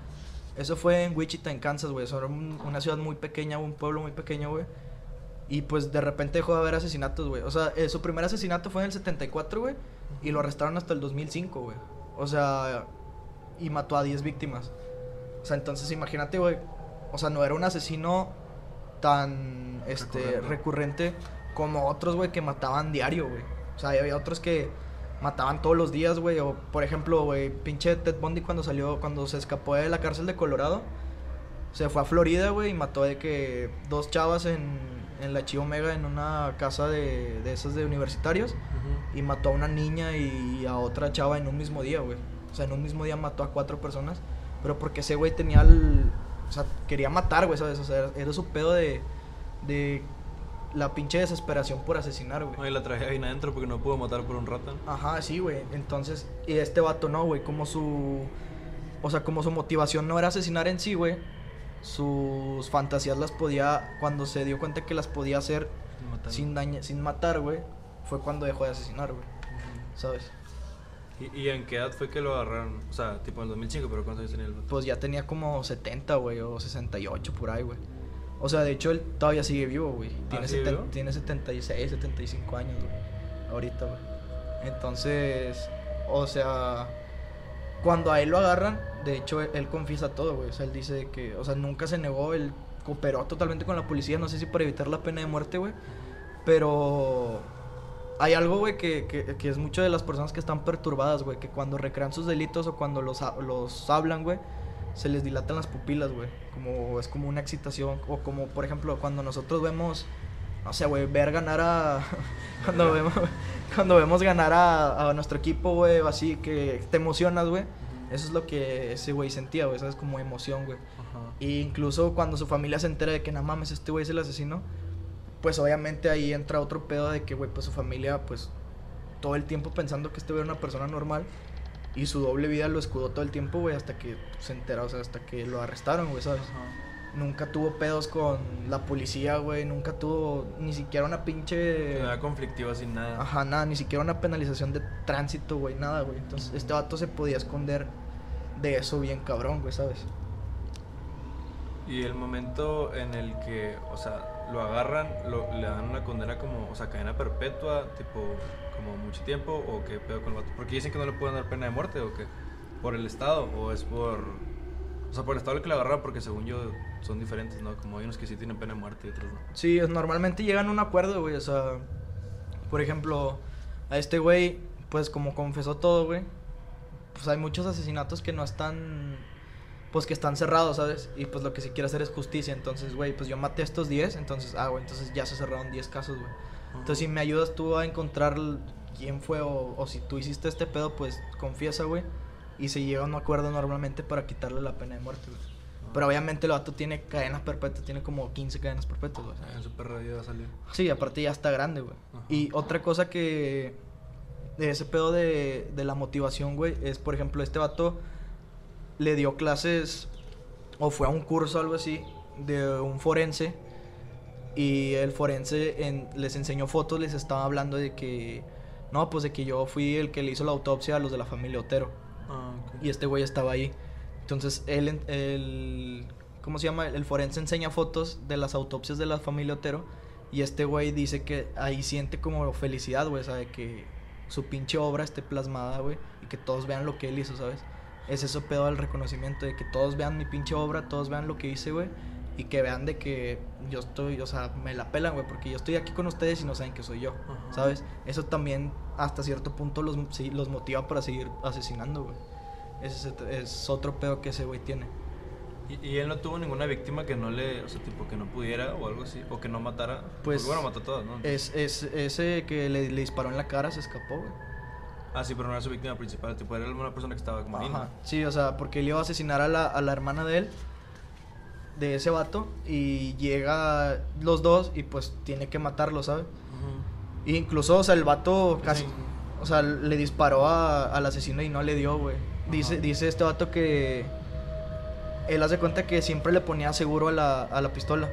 eso fue en Wichita, en Kansas, güey. Eso era un- una ciudad muy pequeña, un pueblo muy pequeño, güey. Y pues de repente dejó de haber asesinatos, güey. O sea, eh, su primer asesinato fue en el 74, güey. Y lo arrestaron hasta el 2005, güey. O sea, y mató a 10 víctimas. O sea, entonces imagínate, güey. O sea, no era un asesino tan este Recurrente. recurrente, como otros, güey, que mataban diario, güey. O sea, había otros que mataban todos los días, güey. O, por ejemplo, güey, pinche Ted Bundy cuando salió, cuando se escapó de la cárcel de Colorado. Se fue a Florida, güey, y mató de que dos chavas en, en la Chi Omega en una casa de, de esas de universitarios. Y mató a una niña y a otra chava en un mismo día, güey. O sea, en un mismo día mató a cuatro personas. Pero porque ese güey tenía el... O sea, quería matar, güey, ¿sabes? O sea, era su pedo de... De la pinche desesperación por asesinar, güey. Oye, la traje ahí adentro porque no pudo matar por un rato. Ajá, sí, güey. Entonces, y este vato no, güey. Como su. O sea, como su motivación no era asesinar en sí, güey. Sus fantasías las podía. Cuando se dio cuenta que las podía hacer sin, daña, sin matar, güey. Fue cuando dejó de asesinar, güey. ¿Sabes? ¿Y, ¿Y en qué edad fue que lo agarraron? O sea, tipo en el 2005, pero ¿cuántos años tenía el vato? Pues ya tenía como 70, güey. O 68 por ahí, güey. O sea, de hecho, él todavía sigue vivo, güey. Tiene, ¿Ah, sigue vivo? tiene 76, 75 años, güey. Ahorita, güey. Entonces, o sea, cuando a él lo agarran, de hecho, él, él confiesa todo, güey. O sea, él dice que, o sea, nunca se negó, él cooperó totalmente con la policía. No sé si para evitar la pena de muerte, güey. Pero hay algo, güey, que, que, que es mucho de las personas que están perturbadas, güey. Que cuando recrean sus delitos o cuando los, los hablan, güey, se les dilatan las pupilas, güey. Como es como una excitación. O como, por ejemplo, cuando nosotros vemos, no sé, güey, ver ganar a. cuando, vemos, cuando vemos ganar a, a nuestro equipo, güey, o así, que te emocionas, güey. Eso es lo que ese güey sentía, güey. ¿Sabes? Como emoción, güey. Y incluso cuando su familia se entera de que, no mames, este güey es el asesino, pues obviamente ahí entra otro pedo de que, güey, pues su familia, pues todo el tiempo pensando que este güey era una persona normal y su doble vida lo escudó todo el tiempo, güey, hasta que se entera, o sea, hasta que lo arrestaron, güey, ¿sabes? Ajá. Nunca tuvo pedos con la policía, güey, nunca tuvo ni siquiera una pinche... Nada conflictiva sin nada. Ajá, nada, ni siquiera una penalización de tránsito, güey, nada, güey. Entonces, este vato se podía esconder de eso bien cabrón, güey, ¿sabes? Y el momento en el que, o sea, lo agarran, lo, le dan una condena como, o sea, cadena perpetua, tipo, como mucho tiempo, o qué pedo con el vato. Porque dicen que no le pueden dar pena de muerte, o qué. ¿Por el Estado? ¿O es por.? O sea, por el Estado el que le agarraron, porque según yo son diferentes, ¿no? Como hay unos que sí tienen pena de muerte y otros no. Sí, normalmente llegan a un acuerdo, güey. O sea, por ejemplo, a este güey, pues como confesó todo, güey. Pues hay muchos asesinatos que no están. Pues que están cerrados, ¿sabes? Y pues lo que se quiere hacer es justicia. Entonces, güey, pues yo maté a estos 10. Entonces, ah, güey, entonces ya se cerraron 10 casos, güey. Entonces, si me ayudas tú a encontrar quién fue o, o si tú hiciste este pedo, pues confiesa, güey. Y se llega a un acuerdo normalmente para quitarle la pena de muerte, güey. Pero obviamente el vato tiene cadenas perpetuas, tiene como 15 cadenas perpetuas, güey. En su perra vida va a salir. Sí, aparte ya está grande, güey. Y otra cosa que. De ese pedo de, de la motivación, güey, es por ejemplo, este vato le dio clases o fue a un curso algo así de un forense y el forense en- les enseñó fotos, les estaba hablando de que no, pues de que yo fui el que le hizo la autopsia a los de la familia Otero Ah, ok. y este güey estaba ahí. Entonces él, el, ¿cómo se llama? El forense enseña fotos de las autopsias de la familia Otero y este güey dice que ahí siente como felicidad, güey, o sea, de que su pinche obra esté plasmada, güey, y que todos vean lo que él hizo, ¿sabes? Es eso pedo del reconocimiento, de que todos vean mi pinche obra, todos vean lo que hice, güey, y que vean de que yo estoy, o sea, me la pelan, güey, porque yo estoy aquí con ustedes y no saben que soy yo, Ajá. ¿sabes? Eso también hasta cierto punto los, sí, los motiva para seguir asesinando, güey. Ese es, es otro pedo que ese güey tiene. ¿Y, y él no tuvo ninguna víctima que no le, o sea, tipo que no pudiera o algo así, o que no matara? Pues, Porque, bueno, mató a todas, ¿no? Es, es, ese que le, le disparó en la cara se escapó, güey. Ah, sí, pero no era su víctima principal, tipo, era una persona que estaba como. Ajá. Sí, o sea, porque él iba a asesinar a la, a la hermana de él, de ese vato, y llega los dos y pues tiene que matarlo, ¿sabes? Ujú. E incluso, o sea, el vato casi, Sí. o sea, le disparó a- al asesino y no le dio, güey. Dice, dice este vato que él hace cuenta que siempre le ponía seguro a la, a la pistola.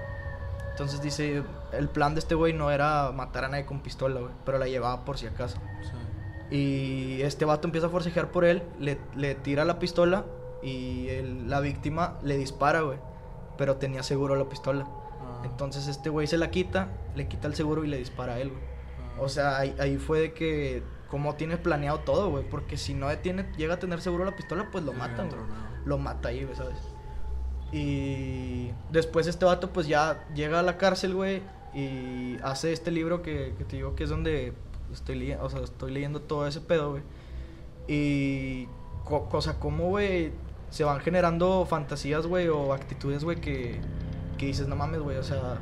Entonces dice, el plan de este güey no era matar a nadie con pistola, güey, pero la llevaba por si acaso. Sí. Y este vato empieza a forcejear por él, le, le tira la pistola y el- la víctima le dispara, güey. Pero tenía seguro la pistola. Ah, Entonces este güey se la quita, le quita el seguro y le dispara a él, güey. ah. O sea, ahí, ahí fue de que, como tiene planeado todo, güey. Porque si no tiene, llega a tener seguro la pistola, pues lo matan, güey. Lo mata ahí, güey, ¿sabes? Y después este vato, pues ya llega a la cárcel, güey. Y hace este libro que, que te digo que es donde estoy, leyendo, o sea, estoy leyendo todo ese pedo, güey. Y, co- cosa como, güey, se van generando fantasías, güey, o actitudes, güey, que, que dices, no mames, güey, o sea,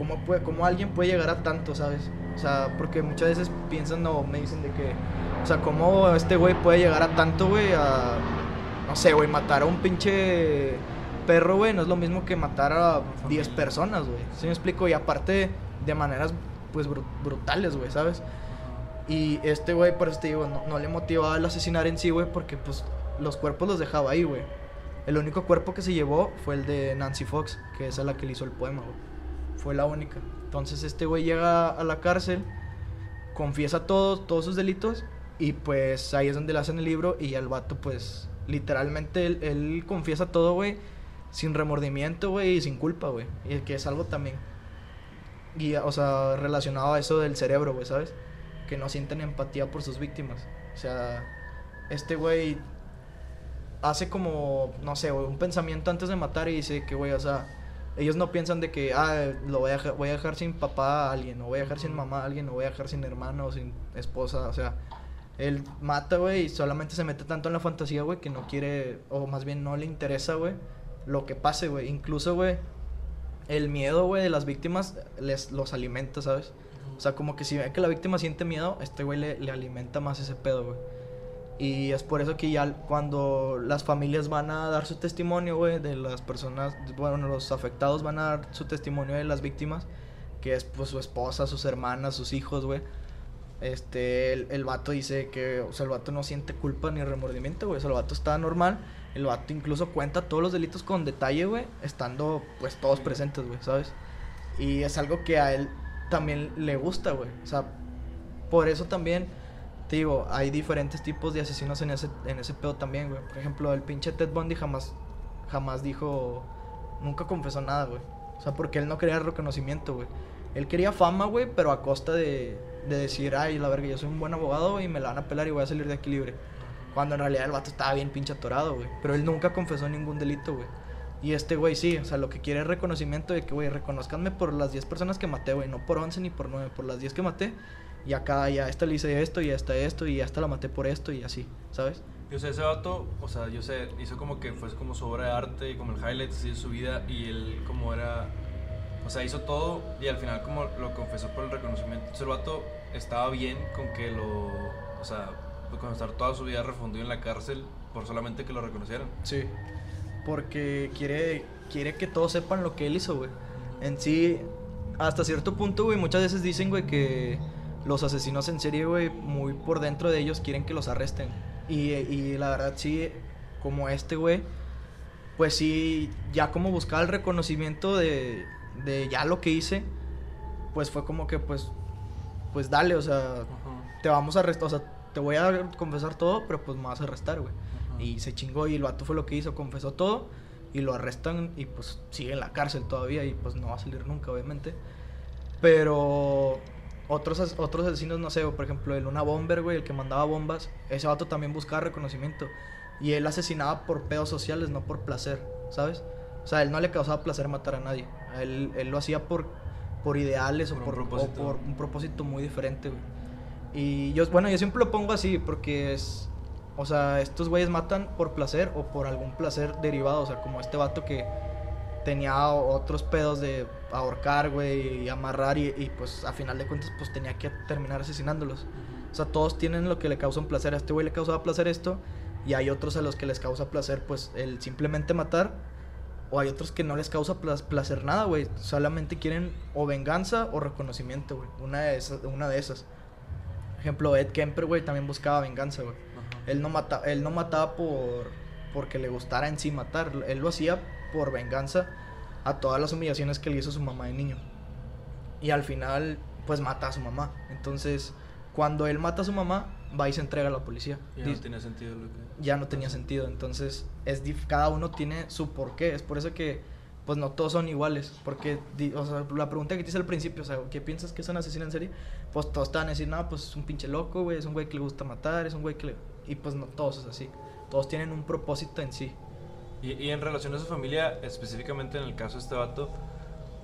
¿cómo, puede, ¿cómo alguien puede llegar a tanto, sabes? O sea, porque muchas veces piensan, no, me dicen de que, o sea, ¿cómo este güey puede llegar a tanto, güey, a, no sé, güey, matar a un pinche perro, güey, no es lo mismo que matar a 10 familia. personas, güey. ¿Sí me explico? Y aparte, de maneras, pues, bru- brutales, güey, ¿sabes? Y este güey, por eso te digo, no, no le motivaba el asesinar en sí, güey, porque pues los cuerpos los dejaba ahí, güey. El único cuerpo que se llevó fue el de Nancy Fox, que es a la que le hizo el poema, güey. Fue la única. Entonces este güey llega a la cárcel, confiesa todos, todos sus delitos, y pues ahí es donde le hacen el libro, y al vato, pues, literalmente él, confiesa todo, güey, sin remordimiento, güey, y sin culpa, güey. Y que es algo también, y, o sea, relacionado a eso del cerebro, güey, ¿sabes? que no sienten empatía por sus víctimas. O sea, este güey hace como, no sé, güey, un pensamiento antes de matar y dice que, güey, o sea, ellos no piensan de que, ah, lo voy a, dejar, voy a dejar sin papá a alguien, o voy a dejar sin mamá a alguien, o voy a dejar sin hermano o sin esposa, o sea, él mata, güey, y solamente se mete tanto en la fantasía, güey, que no quiere, o más bien no le interesa, güey, lo que pase, güey. Incluso, güey, el miedo, güey, de las víctimas les los alimenta, ¿sabes? O sea, como que si ve que la víctima siente miedo, este güey le, le alimenta más ese pedo, güey. Y es por eso que ya cuando las familias van a dar su testimonio, güey, de las personas, bueno, los afectados van a dar su testimonio de las víctimas, que es pues su esposa, sus hermanas, sus hijos, güey. Este, el, el vato dice que, o sea, el vato no siente culpa ni remordimiento, güey. O sea, el vato está normal. El vato incluso cuenta todos los delitos con detalle, güey, estando pues todos presentes, güey, ¿sabes? Y es algo que a él también le gusta, güey. O sea, por eso también, te digo, hay diferentes tipos de asesinos en ese, en ese pedo también, güey. Por ejemplo, el pinche Ted Bundy jamás, jamás dijo, nunca confesó nada, güey. O sea, porque él no quería reconocimiento, güey. Él quería fama, güey, pero a costa de, de decir, ay, la verga, yo soy un buen abogado y me la van a pelar y voy a salir de aquí libre. Cuando en realidad el vato estaba bien pinche atorado, güey. Pero él nunca confesó ningún delito, güey. Y este güey sí, o sea, lo que quiere es reconocimiento de que, güey, reconozcanme por las 10 personas que maté, güey, no por 11 ni por 9, por las 10 que maté. Y acá ya a esta le hice esto y a esta esto y a esta la maté por esto y así, ¿sabes? Yo sé, ese vato, o sea, yo sé, hizo como que fue como su obra de arte y como el highlight así de su vida y él como era, o sea, hizo todo y al final como lo confesó por el reconocimiento. Entonces el vato estaba bien con que lo, o sea, con estar toda su vida refundido en la cárcel por solamente que lo reconocieran. Sí. Porque quiere, quiere que todos sepan lo que él hizo, güey. En sí, hasta cierto punto, güey, muchas veces dicen, güey, que los asesinos en serie, güey, muy por dentro de ellos quieren que los arresten. Y, y la verdad, sí, como este, güey, pues sí, ya como buscaba el reconocimiento de, de ya lo que hice, pues fue como que pues, pues dale, o sea, te vamos a arrestar, o sea, te voy a confesar todo, pero pues me vas a arrestar, güey. Y se chingó y el vato fue lo que hizo, confesó todo y lo arrestan y pues sigue en la cárcel todavía y pues no va a salir nunca, obviamente. Pero otros, otros asesinos, no sé, por ejemplo, el Luna Bomber, güey, el que mandaba bombas, ese vato también buscaba reconocimiento. Y él asesinaba por pedos sociales, no por placer, ¿sabes? O sea, él no le causaba placer matar a nadie. él, él lo hacía por, por ideales o, por, o por un propósito muy diferente, güey. Y yo, bueno, yo siempre lo pongo así porque es, o sea, estos güeyes matan por placer o por algún placer derivado. O sea, como este vato que tenía otros pedos de ahorcar, güey, y amarrar y, pues a final de cuentas pues tenía que terminar asesinándolos. O sea, todos tienen lo que le causa un placer. A este güey le causaba placer esto y hay otros a los que les causa placer pues el simplemente matar o hay otros que no les causa placer nada, güey. Solamente quieren o venganza o reconocimiento, güey. Una de esas. Una de esas. Ejemplo, Ed Kemper, güey, también buscaba venganza, güey. Él no, mata, él no mataba por porque le gustara en sí matar. Él lo hacía por venganza a todas las humillaciones que le hizo su mamá de niño. Y al final, pues mata a su mamá. Entonces, cuando él mata a su mamá, va y se entrega a la policía. Ya no tenía sentido lo que... Ya no tenía sentido. Entonces, es cada uno tiene su porqué. Es por eso que, pues no todos son iguales. Porque, o sea, la pregunta que te hice al principio, o sea, ¿qué piensas que es un asesino en serie? Pues todos te van a decir, no, pues es un pinche loco, güey, es un güey que le gusta matar, es un güey que le y pues no todos es así. Todos tienen un propósito en sí. Y, y, en relación a su familia, específicamente en el caso de este vato,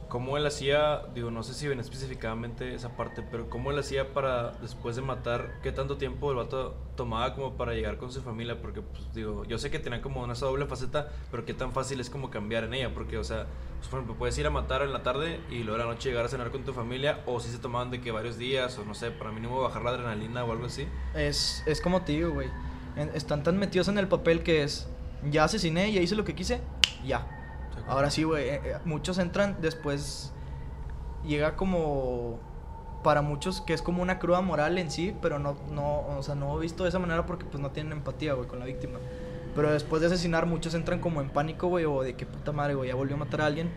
¿cómo él hacía, digo, no sé si ven específicamente esa parte, pero cómo él hacía para, después de matar, qué tanto tiempo el vato tomaba como para llegar con su familia? Porque, pues, digo, yo sé que tenía como una doble faceta, pero qué tan fácil es como cambiar en ella, porque, o sea, pues, por ejemplo, puedes ir a matar en la tarde y luego en la noche llegar a cenar con tu familia, o si se tomaban de que varios días, o no sé, para mínimo bajar la adrenalina o algo así. Es, es como digo, güey están tan metidos en el papel que es, ya asesiné, ya hice lo que quise, ya. Ahora sí, güey, eh, eh, muchos entran después, llega como, para muchos, que es como una cruda moral en sí, pero no, no, o sea, no visto de esa manera porque pues no tienen empatía, güey, con la víctima. Pero después de asesinar, muchos entran como en pánico, güey, o de que puta madre, güey, ya volvió a matar a alguien.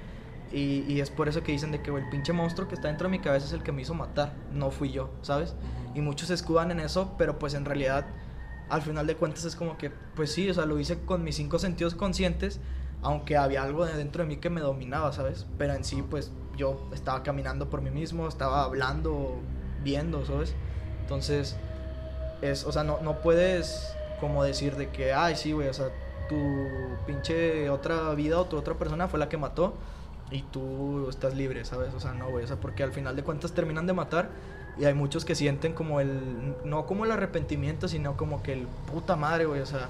Y, y, es por eso que dicen de que, güey, el pinche monstruo que está dentro de mi cabeza es el que me hizo matar, no fui yo, ¿sabes? Y muchos se escudan en eso, pero pues en realidad al final de cuentas es como que, pues sí, o sea, lo hice con mis cinco sentidos conscientes, aunque había algo dentro de mí que me dominaba, ¿sabes? Pero en sí, pues yo estaba caminando por mí mismo, estaba hablando, viendo, ¿sabes? Entonces, es, o sea, no, no puedes como decir de que, ay, sí, güey, o sea, tu pinche otra vida o tu otra persona fue la que mató y tú estás libre, ¿sabes? O sea, no, güey, o sea, porque al final de cuentas terminan de matar y hay muchos que sienten como el, no como el arrepentimiento, sino como que el puta madre, güey, o sea,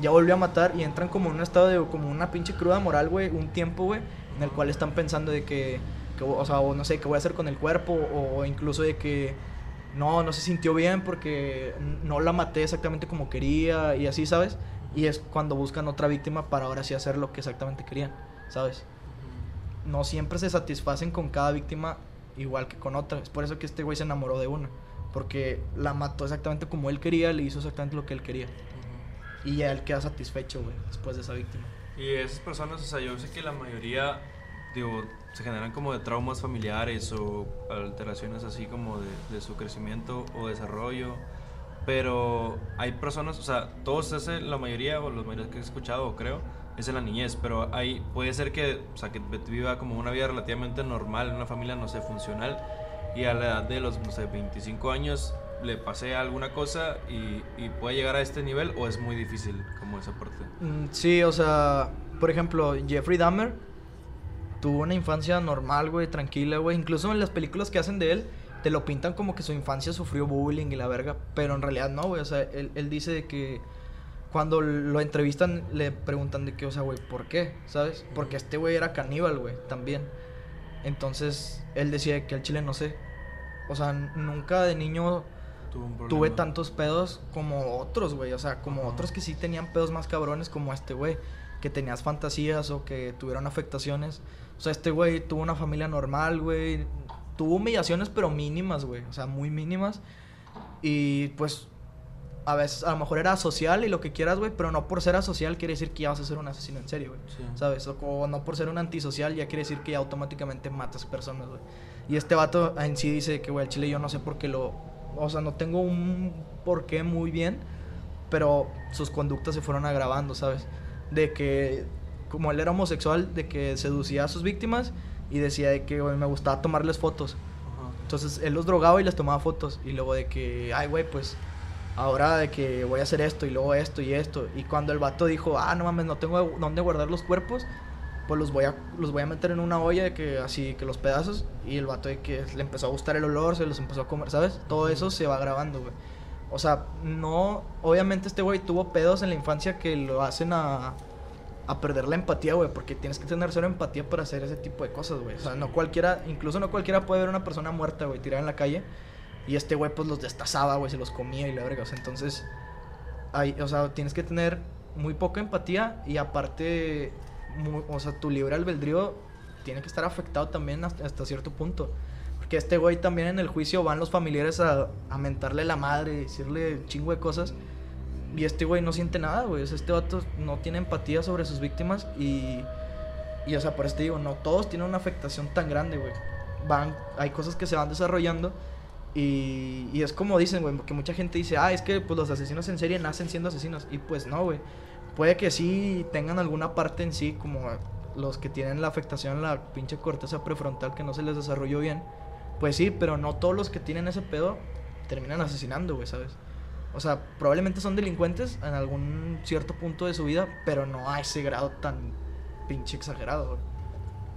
ya volvió a matar y entran como en un estado de, como una pinche cruda moral, güey, un tiempo, güey, en el cual están pensando de que, o sea, o no sé, qué voy a hacer con el cuerpo, o incluso de que, no, no se sintió bien porque no la maté exactamente como quería y así, ¿sabes? Y es cuando buscan otra víctima para ahora sí hacer lo que exactamente querían, ¿sabes? No siempre se satisfacen con cada víctima igual que con otra. Es por eso que este güey se enamoró de una. Porque la mató exactamente como él quería, le hizo exactamente lo que él quería. Y ya él queda satisfecho, güey, después de esa víctima. Y esas personas, o sea, yo sé que la mayoría, digo, se generan como de traumas familiares o alteraciones así como de, de su crecimiento o desarrollo. Pero hay personas, o sea, todos ese, la mayoría, o los mayores que he escuchado, creo, es en la niñez, pero hay, puede ser que, o sea, que viva como una vida relativamente normal, en una familia, no sé, funcional, y a la edad de los, no sé, 25 años le pase alguna cosa y, y puede llegar a este nivel, o es muy difícil como esa parte. Mm, sí, o sea, por ejemplo, Jeffrey Dahmer tuvo una infancia normal, güey, tranquila, güey, incluso en las películas que hacen de él, te lo pintan como que su infancia sufrió bullying y la verga, pero en realidad no, güey, o sea, él, él dice que cuando lo entrevistan le preguntan de qué, o sea, güey, ¿por qué? ¿Sabes? Porque este güey era caníbal, güey, también. Entonces, él decía que al chile no sé. O sea, nunca de niño tuve tantos pedos como otros, güey. O sea, como otros que sí tenían pedos más cabrones como este güey. Que tenías fantasías o que tuvieron afectaciones. O sea, este güey tuvo una familia normal, güey. Tuvo humillaciones, pero mínimas, güey. O sea, muy mínimas. Y pues a veces, a lo mejor era social y lo que quieras, güey, pero no por ser asocial quiere decir que ya vas a ser un asesino en serio, güey. ¿Sabes? O, no por ser un antisocial ya quiere decir que ya automáticamente matas personas, güey. Y este vato en sí dice que, güey, el chile yo no sé por qué lo... O sea, no tengo un porqué muy bien, pero sus conductas se fueron agravando, ¿sabes? De que, como él era homosexual, de que seducía a sus víctimas y decía de que, güey, me gustaba tomarles fotos. Entonces él los drogaba y les tomaba fotos. Y luego de que, ay, güey, pues ahora de que voy a hacer esto y luego esto y esto. Y cuando el vato dijo, ah, no mames, no tengo dónde guardar los cuerpos, pues los voy a, los voy a meter en una olla de que así, que los pedazos. Y el vato de que le empezó a gustar el olor, se los empezó a comer, ¿sabes? Todo eso se va grabando, güey. O sea, no, obviamente este güey tuvo pedos en la infancia que lo hacen a, a perder la empatía, güey, porque tienes que tener cero empatía para hacer ese tipo de cosas, güey. O sea, no cualquiera, incluso no cualquiera puede ver una persona muerta, güey, tirada en la calle y este güey pues los destazaba, güey, se los comía y la verga. O sea, entonces, hay, o sea, tienes que tener muy poca empatía y aparte, o sea, tu libre albedrío tiene que estar afectado también hasta, cierto punto. Porque este güey también en el juicio van los familiares a, a mentarle la madre, decirle chingo de cosas. Y este güey no siente nada, güey. O sea, este vato no tiene empatía sobre sus víctimas y... Y, o sea, por eso te digo, no todos tienen una afectación tan grande, güey. Van, hay cosas que se van desarrollando y, y es como dicen, güey, que mucha gente dice, ah, es que pues los asesinos en serie nacen siendo asesinos. Y pues no, güey. Puede que sí tengan alguna parte en sí, como los que tienen la afectación la pinche corteza prefrontal que no se les desarrolló bien. Pues sí, pero no todos los que tienen ese pedo terminan asesinando, güey, ¿sabes? O sea, probablemente son delincuentes en algún cierto punto de su vida, pero no a ese grado tan pinche exagerado.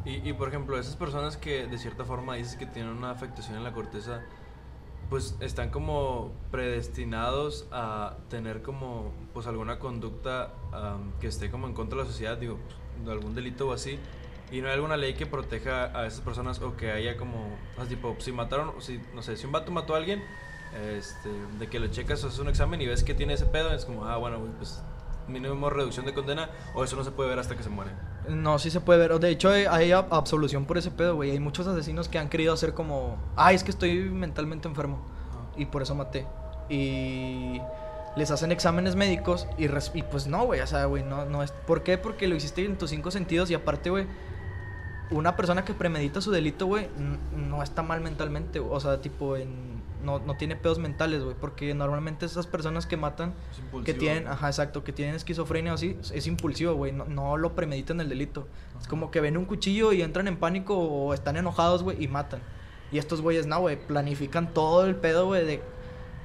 Y, y por ejemplo, esas personas que de cierta forma dices que tienen una afectación en la corteza, pues están como predestinados a tener como pues alguna conducta que esté como en contra de la sociedad, digo, de algún delito o así. Y no hay alguna ley que proteja a esas personas o que haya como, o tipo, si mataron, o si, no sé, si un vato mató a alguien, este, de que lo checas haces un examen y ves que tiene ese pedo, es como, ah, bueno, pues mínimo reducción de condena o eso no se puede ver hasta que se muere. No, sí se puede ver. De hecho, hay, absolución por ese pedo, güey. Hay muchos asesinos que han querido hacer como, ay, es que estoy mentalmente enfermo y por eso maté. Y les hacen exámenes médicos y, y pues no, güey, o sea, güey, no, no es... ¿Por qué? Porque lo hiciste en tus cinco sentidos y aparte, güey, una persona que premedita su delito, güey, no está mal mentalmente, o sea, tipo en no, no tiene pedos mentales, güey. Porque normalmente esas personas que matan, que tienen, ajá, exacto, que tienen esquizofrenia o así, es impulsivo, güey. No, no, lo premeditan el delito. Es como que ven un cuchillo y entran en pánico o están enojados, güey, y matan. Y estos güeyes, no, güey, planifican todo el pedo, güey, de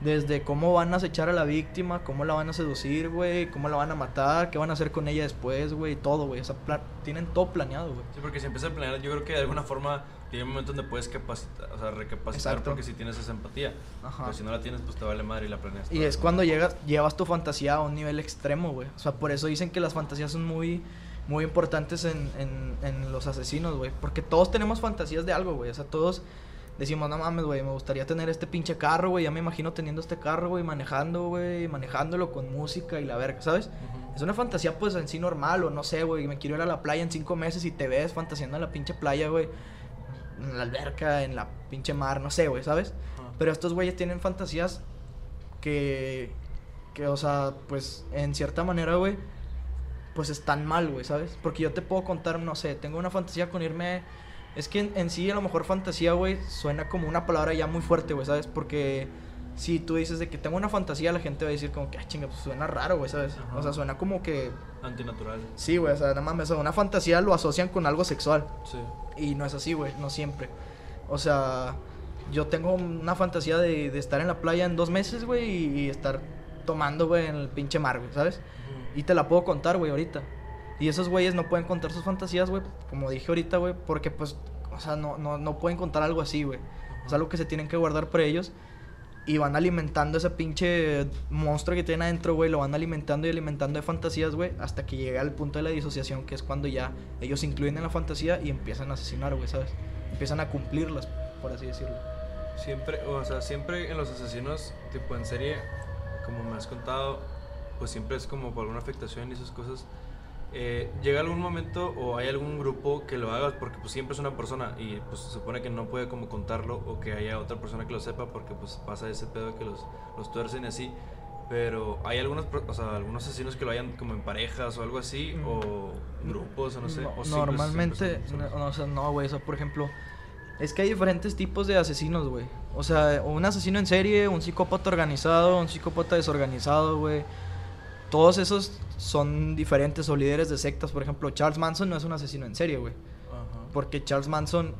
desde cómo van a acechar a la víctima, cómo la van a seducir, güey, cómo la van a matar, qué van a hacer con ella después, güey, todo, güey. O sea, tienen todo planeado, güey. Sí, porque si empieza a planear, yo creo que de alguna forma tiene un momento donde puedes capacitar, o sea, recapacitar porque si tienes esa empatía. Ajá. Pero si no la tienes, pues te vale madre y la planeas. Y es cuando llegas, llevas tu fantasía a un nivel extremo, güey. O sea, por eso dicen que las fantasías son muy, muy importantes en, en, en los asesinos, güey. Porque todos tenemos fantasías de algo, güey. O sea, todos decimos, no mames, güey, me gustaría tener este pinche carro, güey. Ya me imagino teniendo este carro, güey, manejando, güey, manejándolo con música y la verga, ¿sabes? Es una fantasía, pues, en sí normal, o no sé, güey. Me quiero ir a la playa en cinco meses y te ves fantaseando en la pinche playa, güey en la alberca, en la pinche mar, no sé, güey, ¿sabes? Pero estos güeyes tienen fantasías que, que, o sea, pues en cierta manera, güey, pues están mal, güey, ¿sabes? Porque yo te puedo contar, no sé, tengo una fantasía con irme... Es que en, sí a lo mejor fantasía, güey, suena como una palabra ya muy fuerte, güey, ¿sabes? Porque si tú dices de que tengo una fantasía, la gente va a decir como que, ah, chinga, pues suena raro, güey, ¿sabes? O sea, suena como que... Antinatural. Sí, güey, o sea, nada más, una fantasía lo asocian con algo sexual. Sí. Y no es así, güey, no siempre. O sea, yo tengo una fantasía de, de estar en la playa en dos meses, güey, y, estar tomando, güey, en el pinche mar, güey, ¿sabes? Y te la puedo contar, güey, ahorita. Y esos güeyes no pueden contar sus fantasías, güey, como dije ahorita, güey, porque pues, o sea, no, no, no pueden contar algo así, güey. Es algo que se tienen que guardar para ellos. Y van alimentando ese pinche monstruo que tienen adentro, güey. Lo van alimentando y alimentando de fantasías, güey. Hasta que llega al punto de la disociación, que es cuando ya ellos se incluyen en la fantasía y empiezan a asesinar, güey, ¿sabes? Empiezan a cumplirlas, por así decirlo. Siempre, o sea, siempre en los asesinos, tipo en serie, como me has contado, pues siempre es como por alguna afectación y esas cosas eh, llega algún momento o hay algún grupo que lo haga porque pues siempre es una persona y pues se supone que no puede como contarlo o que haya otra persona que lo sepa porque pues pasa ese pedo que los, los tuercen y así Pero hay algunos, o sea, algunos asesinos que lo hayan como en parejas o algo así, Mm. o grupos, o no sé. No, o normalmente, no, o sea, no, güey, o sea, por ejemplo, es que hay diferentes tipos de asesinos, güey. O sea, un asesino en serie, un psicópata organizado, un psicópata desorganizado, güey. Todos esos son diferentes o líderes de sectas. Por ejemplo, Charles Manson no es un asesino en serie, güey. Ajá. Porque Charles Manson,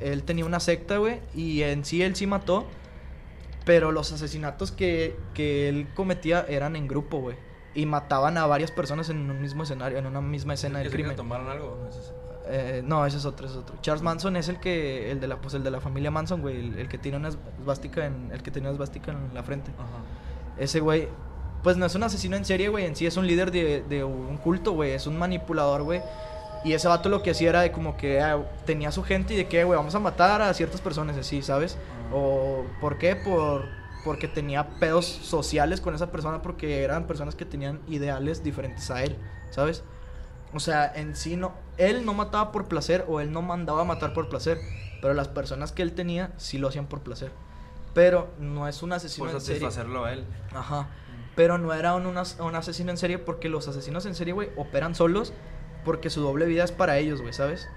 él tenía una secta, güey, y en sí él sí mató, pero los asesinatos que, que él cometía eran en grupo, güey. Y mataban a varias personas en un mismo escenario, en una misma escena del ¿Es el que crimen. tomaron algo? ¿No es? Eh, no, ese es otro, ese es otro. Charles Manson es el que, el de la, pues el de la familia Manson, güey, el, el que tiene una esvástica en, el que tenía una esvástica en la frente. Ajá. Ese güey, pues no es un asesino en serie, güey, en sí es un líder de, de un culto, güey, es un manipulador, güey. Y ese vato lo que hacía era de como que ah, tenía su gente y de que, güey, vamos a matar a ciertas personas así, ¿sabes? Ajá. O, ¿por qué? Por, porque tenía pedos sociales con esa persona porque eran personas que tenían ideales diferentes a él, ¿sabes? O sea, en sí no, él no mataba por placer o él no mandaba a matar por placer, pero las personas que él tenía sí lo hacían por placer. Pero no es un asesino Por en serie. satisfacerlo a él. Ajá. Pero no era un, un asesino en serie porque los asesinos en serie, güey, operan solos porque su doble vida es para ellos, güey, ¿sabes?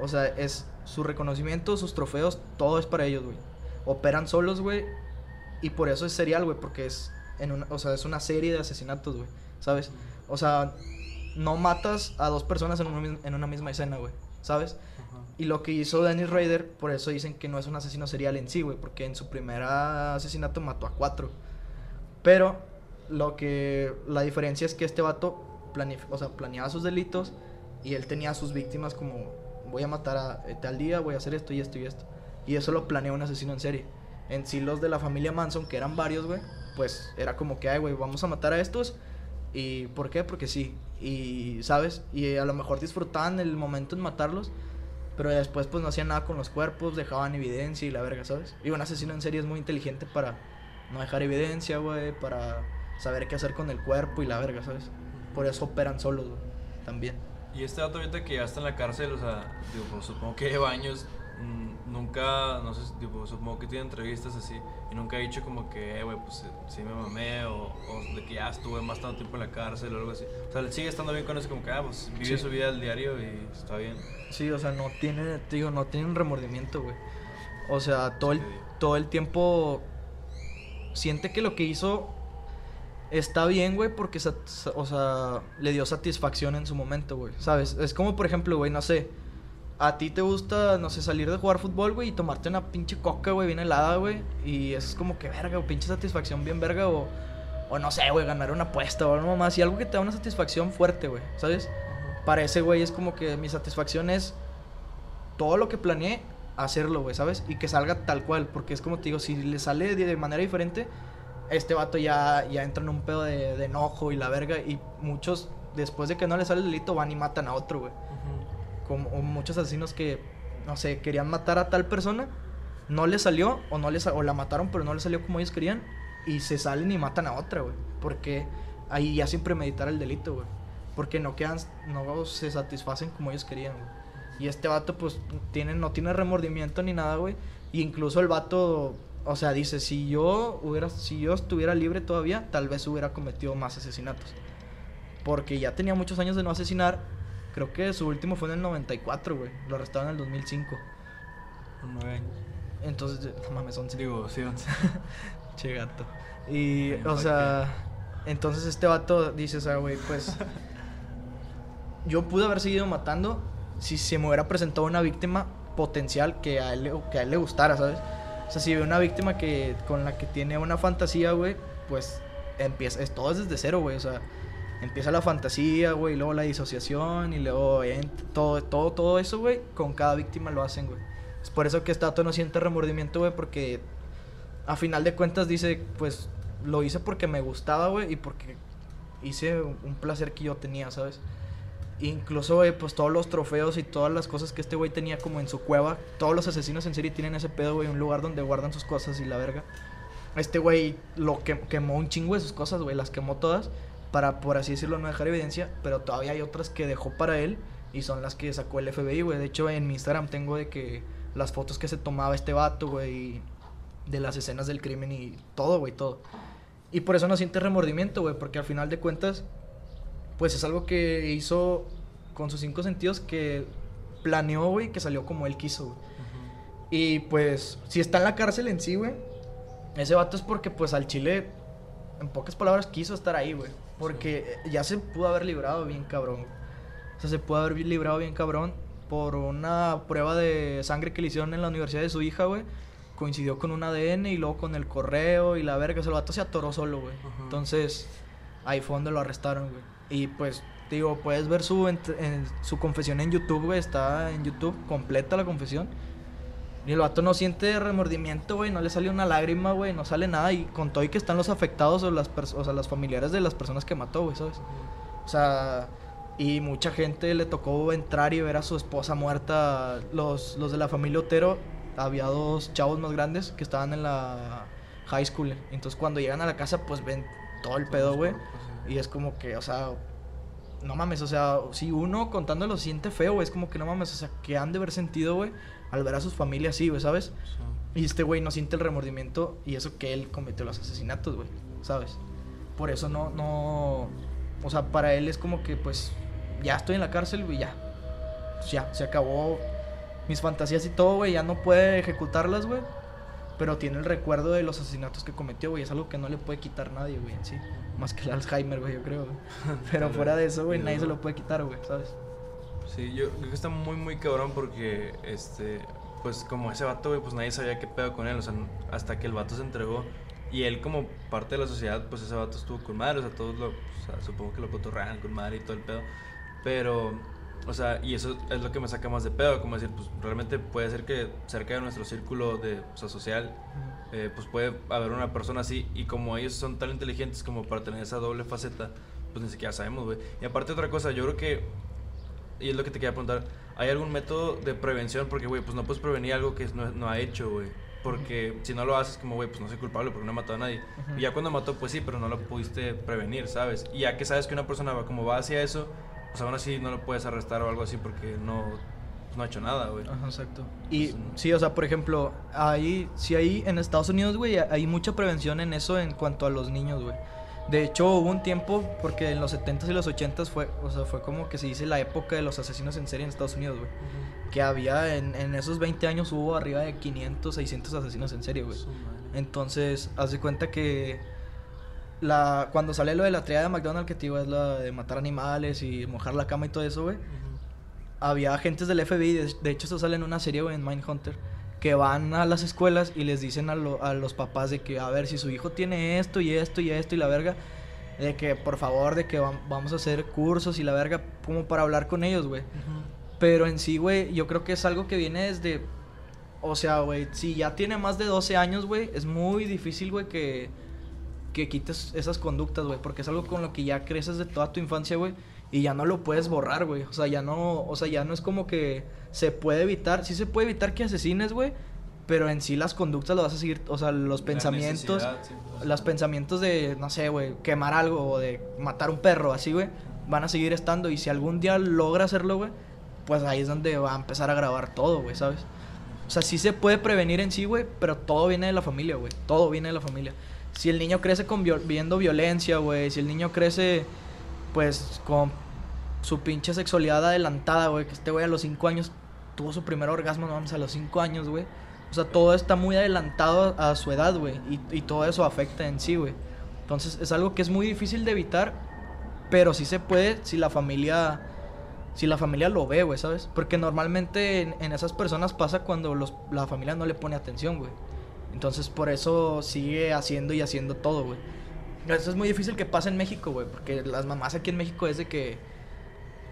O sea, es su reconocimiento, sus trofeos, todo es para ellos, güey. Operan solos, güey, y por eso es serial, güey, porque es en una, o sea, es una serie de asesinatos, güey, ¿sabes? O sea, no matas a dos personas en una, mis- en una misma escena, güey, ¿sabes? Y lo que hizo Dennis Rader, por eso dicen que no es un asesino serial en sí, güey, porque en su primer asesinato mató a cuatro. Pero lo que la diferencia es que este vato o sea, planeaba sus delitos y él tenía sus víctimas como voy a matar a eh, tal día, voy a hacer esto y esto y esto. Y eso lo planeó un asesino en serie. En sí los de la familia Manson, que eran varios, güey, pues era como que, ay, güey, vamos a matar a estos. ¿Y por qué? Porque sí. Y, ¿sabes? Y a lo mejor disfrutaban el momento en matarlos. Pero después pues no hacían nada con los cuerpos, dejaban evidencia y la verga, ¿sabes? Y un asesino en serie es muy inteligente para no dejar evidencia, güey, para saber qué hacer con el cuerpo y la verga, ¿sabes? Por eso operan solos, güey, también. Y este dato ahorita que ya está en la cárcel, o sea, digo, pues, supongo que lleva años, mm, nunca, no sé, tipo, supongo que tiene entrevistas así, y nunca ha dicho como que, eh, güey, pues sí me mamé, o, o de que ya estuve más tanto tiempo en la cárcel o algo así. O sea, sigue estando bien con eso, como que, ah, pues vive Sí. su vida al diario y está bien. Sí, o sea, no tiene, digo, no tiene un remordimiento, güey. O sea, todo el, todo el tiempo siente que lo que hizo está bien, güey, porque, o sea, le dio satisfacción en su momento, güey, ¿sabes? Es como, por ejemplo, güey, no sé, a ti te gusta, no sé, salir de jugar fútbol, güey, y tomarte una pinche coca, güey, bien helada, güey, y eso es como que verga, o pinche satisfacción bien verga, o, o no sé, güey, ganar una apuesta o algo más, y algo que te da una satisfacción fuerte, güey, ¿sabes? Para ese güey es como que mi satisfacción es todo lo que planeé, hacerlo, güey, ¿sabes? Y que salga tal cual, porque es como te digo, si le sale de manera diferente, este vato ya, ya entra en un pedo de, de enojo y la verga, y muchos, después de que no le sale el delito, van y matan a otro, güey. Como o muchos asesinos que, no sé, querían matar a tal persona, no le salió, o, no les, o la mataron, pero no le salió como ellos querían, y se salen y matan a otra, güey. Porque ahí ya sin premeditar el delito, güey. Porque no quedan, no se satisfacen como ellos querían, güey. Y este vato, pues, tiene, no tiene remordimiento ni nada, güey. Y incluso el vato, o sea, dice, si yo hubiera, si yo estuviera libre todavía, tal vez hubiera cometido más asesinatos. Porque ya tenía muchos años de no asesinar. Creo que su último fue en el 94, güey. Lo arrestaron en el 2005. Con nueve años. Entonces, no mames, 11. Digo, sí, once. Che gato. Y, Ay, o ¿pa' sea, entonces este vato dice, o sea, güey, pues. Yo pude haber seguido matando si se me hubiera presentado una víctima potencial que a él, que a él le gustara, ¿sabes? O sea, si ve una víctima que con la que tiene una fantasía, güey, pues empieza, es todo es desde cero, güey, o sea, empieza la fantasía, güey, luego la disociación y luego ent- todo, todo, todo eso, güey, con cada víctima lo hacen, güey. Es por eso que este vato no siente remordimiento, güey, porque a final de cuentas dice, pues lo hice porque me gustaba, güey, y porque hice un placer que yo tenía, ¿sabes? Incluso, güey, pues todos los trofeos y todas las cosas que este güey tenía como en su cueva, todos los asesinos en serie tienen ese pedo, güey, un lugar donde guardan sus cosas y la verga. Este güey lo que, quemó un chingo de sus cosas, güey, las quemó todas para, por así decirlo, no dejar evidencia, pero todavía hay otras que dejó para él y son las que sacó el FBI, güey. De hecho, en mi Instagram tengo de que las fotos que se tomaba este vato, güey, de las escenas del crimen y todo, güey, todo. Y por eso no siente remordimiento, güey, porque al final de cuentas, pues es algo que hizo con sus cinco sentidos que planeó, güey, que salió como él quiso, güey. Y pues, si está en la cárcel en sí, güey, ese vato es porque, pues, al Chile, en pocas palabras, quiso estar ahí, güey. Porque ya se pudo haber librado bien cabrón. O sea, se pudo haber librado bien cabrón por una prueba de sangre que le hicieron en la universidad de su hija, güey. Coincidió con un ADN y luego con el correo y la verga. O sea, el vato se atoró solo, güey. Entonces, ahí fue donde lo arrestaron, güey. Y pues, digo, puedes ver su, en, su confesión en YouTube, güey. Está en YouTube completa la confesión. Y el vato no siente remordimiento, güey. No le sale una lágrima, güey. No sale nada. Y con todo y que están los afectados o las, o sea, las familiares de las personas que mató, güey, ¿sabes? O sea, y mucha gente le tocó entrar y ver a su esposa muerta. Los, los de la familia Otero, había dos chavos más grandes que estaban en la high school. Entonces cuando llegan a la casa, pues ven todo el pedo, güey. Y es como que, o sea, no mames, o sea, si uno contándolo siente feo, güey, es como que no mames, o sea, que han de haber sentido, güey, al ver a sus familias así, güey, ¿sabes? Y este güey no siente el remordimiento y eso que él cometió los asesinatos, güey, ¿sabes? Por eso no, no, o sea, para él es como que, pues, ya estoy en la cárcel, güey, ya. Pues ya, se acabó mis fantasías y todo, güey, ya no puede ejecutarlas, güey. Pero tiene el recuerdo de los asesinatos que cometió, güey. Es algo que no le puede quitar nadie, güey, en sí. Más que el Alzheimer, güey, yo creo, güey. Pero fuera de eso, güey, nadie se lo puede quitar, güey, ¿sabes? Sí, yo creo que está muy, muy cabrón porque, este, pues como ese vato, güey, pues nadie sabía qué pedo con él. O sea, hasta que el vato se entregó. Y él como parte de la sociedad, pues ese vato estuvo con madre. O sea, todos lo, o sea, supongo que lo cotorrean con madre y todo el pedo. Pero, o sea, y eso es lo que me saca más de pedo, como decir, pues realmente puede ser que cerca de nuestro círculo de, o sea, social, eh, pues puede haber una persona así, y como ellos son tan inteligentes como para tener esa doble faceta, pues ni siquiera sabemos, güey. Y aparte otra cosa, yo creo que, y es lo que te quería preguntar, ¿hay algún método de prevención? Porque, güey, pues no puedes prevenir algo que no, no ha hecho, güey. Porque si no lo haces, como, güey, pues no soy culpable porque no he matado a nadie. Y ya cuando mató, pues sí, pero no lo pudiste prevenir, ¿sabes? Y ya que sabes que una persona va como va hacia eso, pues aún así no lo puedes arrestar o algo así porque no, no ha hecho nada, güey. Ajá, exacto. Y sí, o sea, por ejemplo, ahí, sí hay en Estados Unidos, güey, hay mucha prevención en eso en cuanto a los niños, güey. De hecho, hubo un tiempo, porque en los 70s y los 80s fue, o sea, fue como que se dice la época de los asesinos en serie en Estados Unidos, güey. Que había, en, en, esos 20 años hubo arriba de 500, 600 asesinos en serie, güey. Entonces, haz de cuenta que la, cuando sale lo de la triada de McDonald's, que te digo, es la de matar animales y mojar la cama y todo eso, güey. Había agentes del FBI, de, de, hecho, eso sale en una serie, güey, en Mindhunter que van a las escuelas y les dicen a, lo, a, los papás de que, a ver, si su hijo tiene esto y esto y esto y la verga, de que por favor, de que vamos a hacer cursos y la verga, como para hablar con ellos, güey. Uh -huh. Pero en sí, güey, yo creo que es algo que viene desde, o sea, güey, si ya tiene más de 12 años, güey, es muy difícil, güey, que, que quites esas conductas, güey, porque es algo con lo que ya creces de toda tu infancia, güey y ya no lo puedes borrar, güey. O sea, ya no, o sea, ya no es como que se puede evitar, sí se puede evitar que asesines, güey, pero en sí las conductas lo vas a seguir, o sea, los La pensamientos, sí, pues, los pensamientos de, no sé, güey, quemar algo o de matar un perro, así, güey, van a seguir estando y si algún día logra hacerlo, güey, pues ahí es donde va a empezar a grabar todo, güey, ¿sabes? O sea, sí se puede prevenir en sí, güey, pero todo viene de la familia, güey, todo viene de la familia. Si el niño crece con viol viendo violencia, güey, si el niño crece pues con su pinche sexualidad adelantada, güey. Que este güey a los 5 años tuvo su primer orgasmo, no vamos, a los 5 años, güey. O sea, todo está muy adelantado a, su edad, güey. Y, todo eso afecta en sí, güey. Entonces es algo que es muy difícil de evitar, pero sí se puede si la familia... Si la familia lo ve, güey, ¿sabes? Porque normalmente en, en esas personas pasa cuando los, la familia no le pone atención, güey. Entonces por eso sigue haciendo y haciendo todo, güey. Eso es muy difícil que pase en México, güey. Porque las mamás aquí en México es de que.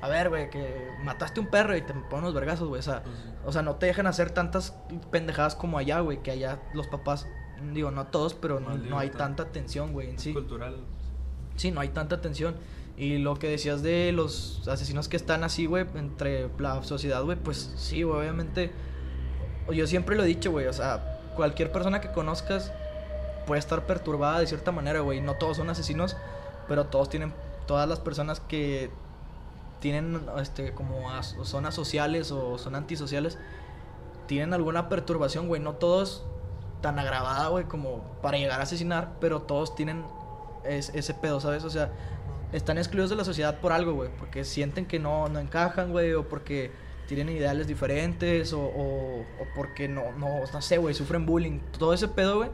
A ver, güey, que mataste un perro y te ponen los vergazos, güey. O sea, pues sí. o sea, no te dejan hacer tantas pendejadas como allá, güey. Que allá los papás, digo, no todos, pero no, no hay tanta atención, güey, en sí. cultural. Sí, no hay tanta atención. Y lo que decías de los asesinos que están así, güey, entre la sociedad, güey, pues sí, güey, obviamente. Yo siempre lo he dicho, güey, o sea, cualquier persona que conozcas puede estar perturbada de cierta manera, güey. No todos son asesinos, pero todos tienen, todas las personas que tienen, este, como son asociales o son antisociales, tienen alguna perturbación, güey. No todos tan agravada, güey, como para llegar a asesinar, pero todos tienen es, ese pedo, ¿sabes? O sea, están excluidos de la sociedad por algo, güey. Porque sienten que no, no encajan, güey, o porque tienen ideales diferentes, o, o, o porque no, no, no sé, güey, sufren bullying. Todo ese pedo, güey,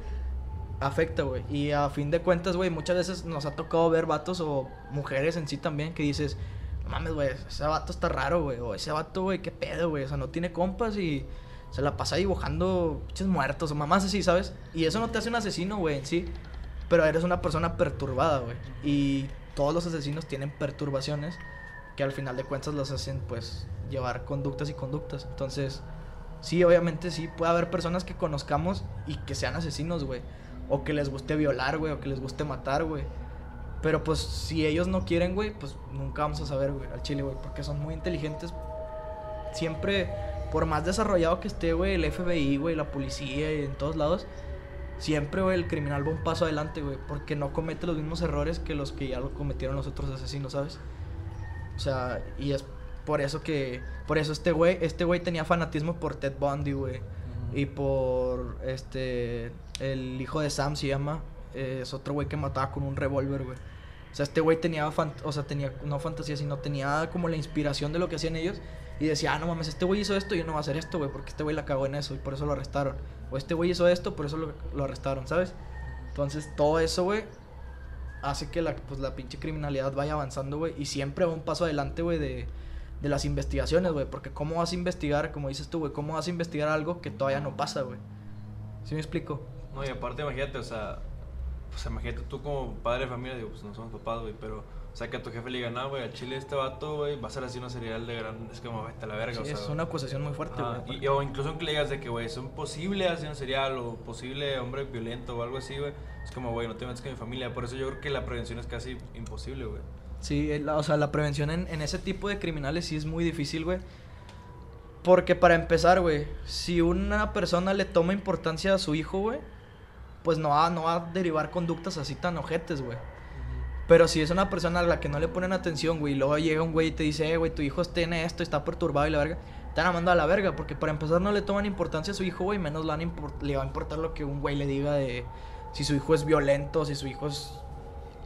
afecta, güey. Y a fin de cuentas, güey, muchas veces nos ha tocado ver vatos o mujeres en sí también que dices, no mames, güey, ese vato está raro, güey. O ese vato, güey, qué pedo, güey. O sea, no tiene compas y se la pasa dibujando pinches muertos o mamás así, ¿sabes? Y eso no te hace un asesino, güey, en sí. Pero eres una persona perturbada, güey. Y todos los asesinos tienen perturbaciones que al final de cuentas los hacen, pues, llevar conductas y conductas. Entonces, sí, obviamente sí, puede haber personas que conozcamos y que sean asesinos, güey. O que les guste violar, güey, o que les guste matar, güey. Pero pues si ellos no quieren, güey, pues nunca vamos a saber, güey, al chile, güey, porque son muy inteligentes. Siempre, por más desarrollado que esté, güey, el FBI, güey, la policía y en todos lados, siempre, güey, el criminal va un paso adelante, güey, porque no comete los mismos errores que los que ya lo cometieron los otros asesinos, ¿sabes? O sea, y es por eso que, por eso este güey, este güey tenía fanatismo por Ted Bundy, güey, y por, este, el hijo de Sam se llama, eh, es otro güey que mataba con un revólver, güey. O sea, este güey tenía, o sea, tenía, no fantasía, sino tenía como la inspiración de lo que hacían ellos. Y decía, ah, no mames, este güey hizo esto, yo no voy a hacer esto, güey, porque este güey la cagó en eso y por eso lo arrestaron. O este güey hizo esto, por eso lo, lo arrestaron, ¿sabes? Entonces, todo eso, güey, hace que la, pues, la pinche criminalidad vaya avanzando, güey. Y siempre va un paso adelante, güey, de, de las investigaciones, güey. Porque ¿cómo vas a investigar, como dices tú, güey? ¿Cómo vas a investigar algo que todavía no pasa, güey? ¿Sí me explico? No, y aparte, imagínate, o sea, pues imagínate tú como padre de familia, digo, pues no somos papás, güey, pero, o sea, que a tu jefe le diga, no, güey, a Chile este vato, güey, va a ser así una serial de gran, es como, vete a la verga, Sí, o sea. es una acusación muy fuerte, güey. o incluso que le digas de que, güey, es un posible asesino serial o posible hombre violento o algo así, güey, es como, güey, no te metas con mi familia, por eso yo creo que la prevención es casi imposible, güey. Sí, o sea, la prevención en, en ese tipo de criminales sí es muy difícil, güey. Porque para empezar, güey, si una persona le toma importancia a su hijo, güey, pues no va, no va a derivar conductas así tan ojetes, güey. Pero si es una persona a la que no le ponen atención, güey, y luego llega un güey y te dice, eh, güey, tu hijo tiene esto, está perturbado y la verga, te van a mandar a la verga, porque para empezar no le toman importancia a su hijo, güey, menos le, le va a importar lo que un güey le diga de si su hijo es violento, si su hijo es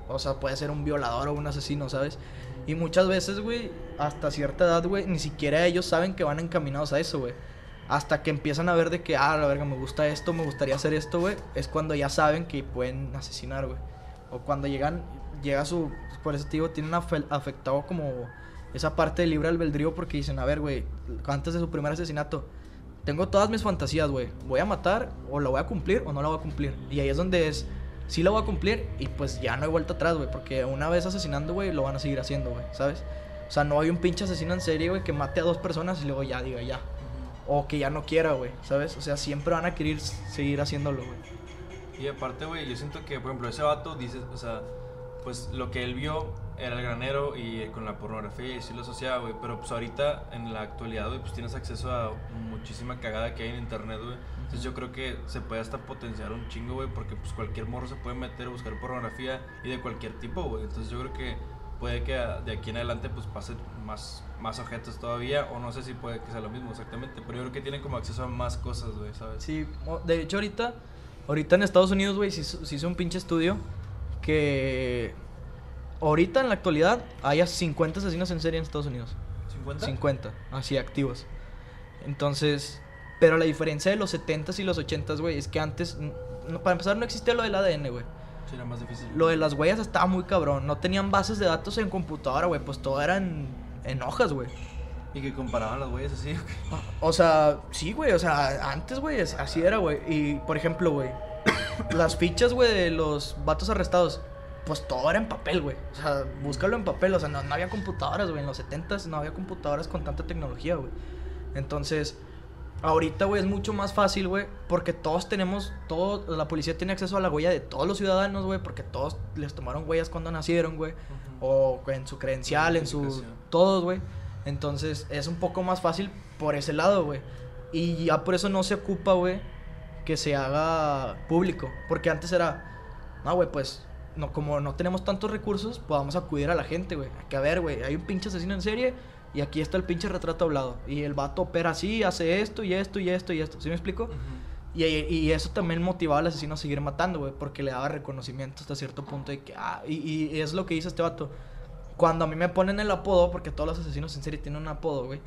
o sea, puede ser un violador o un asesino, ¿sabes? Y muchas veces, güey, hasta cierta edad, güey, ni siquiera ellos saben que van encaminados a eso, güey. Hasta que empiezan a ver de que, ah, la verga, me gusta esto, me gustaría hacer esto, güey. Es cuando ya saben que pueden asesinar, güey. O cuando llegan, llega su, por te digo, tienen afe- afectado como esa parte del libre albedrío porque dicen, a ver, güey, antes de su primer asesinato, tengo todas mis fantasías, güey. Voy a matar, o la voy a cumplir, o no la voy a cumplir. Y ahí es donde es, sí la voy a cumplir, y pues ya no hay vuelta atrás, güey. Porque una vez asesinando, güey, lo van a seguir haciendo, güey, ¿sabes? O sea, no hay un pinche asesino en serie, güey, que mate a dos personas y luego ya diga ya. O que ya no quiera, güey, ¿sabes? O sea, siempre van a querer seguir haciéndolo, güey. Y aparte, güey, yo siento que, por ejemplo, ese vato dice, o sea, pues lo que él vio era el granero y con la pornografía y sí lo asociaba, güey. Pero pues ahorita, en la actualidad, güey, pues tienes acceso a muchísima cagada que hay en internet, güey. Entonces yo creo que se puede hasta potenciar un chingo, güey, porque pues cualquier morro se puede meter a buscar pornografía y de cualquier tipo, güey. Entonces yo creo que puede que a- de aquí en adelante pues pase más, más objetos todavía, o no sé si puede que sea lo mismo exactamente, pero yo creo que tienen como acceso a más cosas, güey, ¿sabes? Sí, de hecho ahorita, ahorita en Estados Unidos, güey, se hizo, se hizo un pinche estudio que ahorita en la actualidad hay 50 asesinos en serie en Estados Unidos. 50. 50, así activos. Entonces, pero la diferencia de los 70s y los 80s, güey, es que antes, para empezar, no existía lo del ADN, güey. Sí, era más difícil. Lo de las huellas estaba muy cabrón. No tenían bases de datos en computadora, güey, pues todo era en, hojas, güey. Y que comparaban las güeyes así. O sea, sí, güey, o sea, antes, güey, así era, güey. Y, por ejemplo, güey, las fichas, güey, de los vatos arrestados, pues todo era en papel, güey. O sea, búscalo en papel, o sea, no, no había computadoras, güey. En los 70s no había computadoras con tanta tecnología, güey. Entonces, ahorita, güey, es mucho más fácil, güey, porque todos tenemos, todo, la policía tiene acceso a la huella de todos los ciudadanos, güey, porque todos les tomaron huellas cuando nacieron, güey. O en su credencial, en su... Todos, güey. Entonces es un poco más fácil por ese lado, güey. Y ya por eso no se ocupa, güey, que se haga público. Porque antes era, no, güey, pues, no, como no tenemos tantos recursos, pues vamos a acudir a la gente, güey. Que a ver, güey, hay un pinche asesino en serie y aquí está el pinche retrato hablado. Y el vato opera así, hace esto y esto y esto y esto. ¿Sí me explico? Y, y eso también motivaba al asesino a seguir matando, güey, porque le daba reconocimiento hasta cierto punto de que, ah, y, y es lo que dice este vato. Cuando a mí me ponen el apodo, porque todos los asesinos en serie tienen un apodo, güey,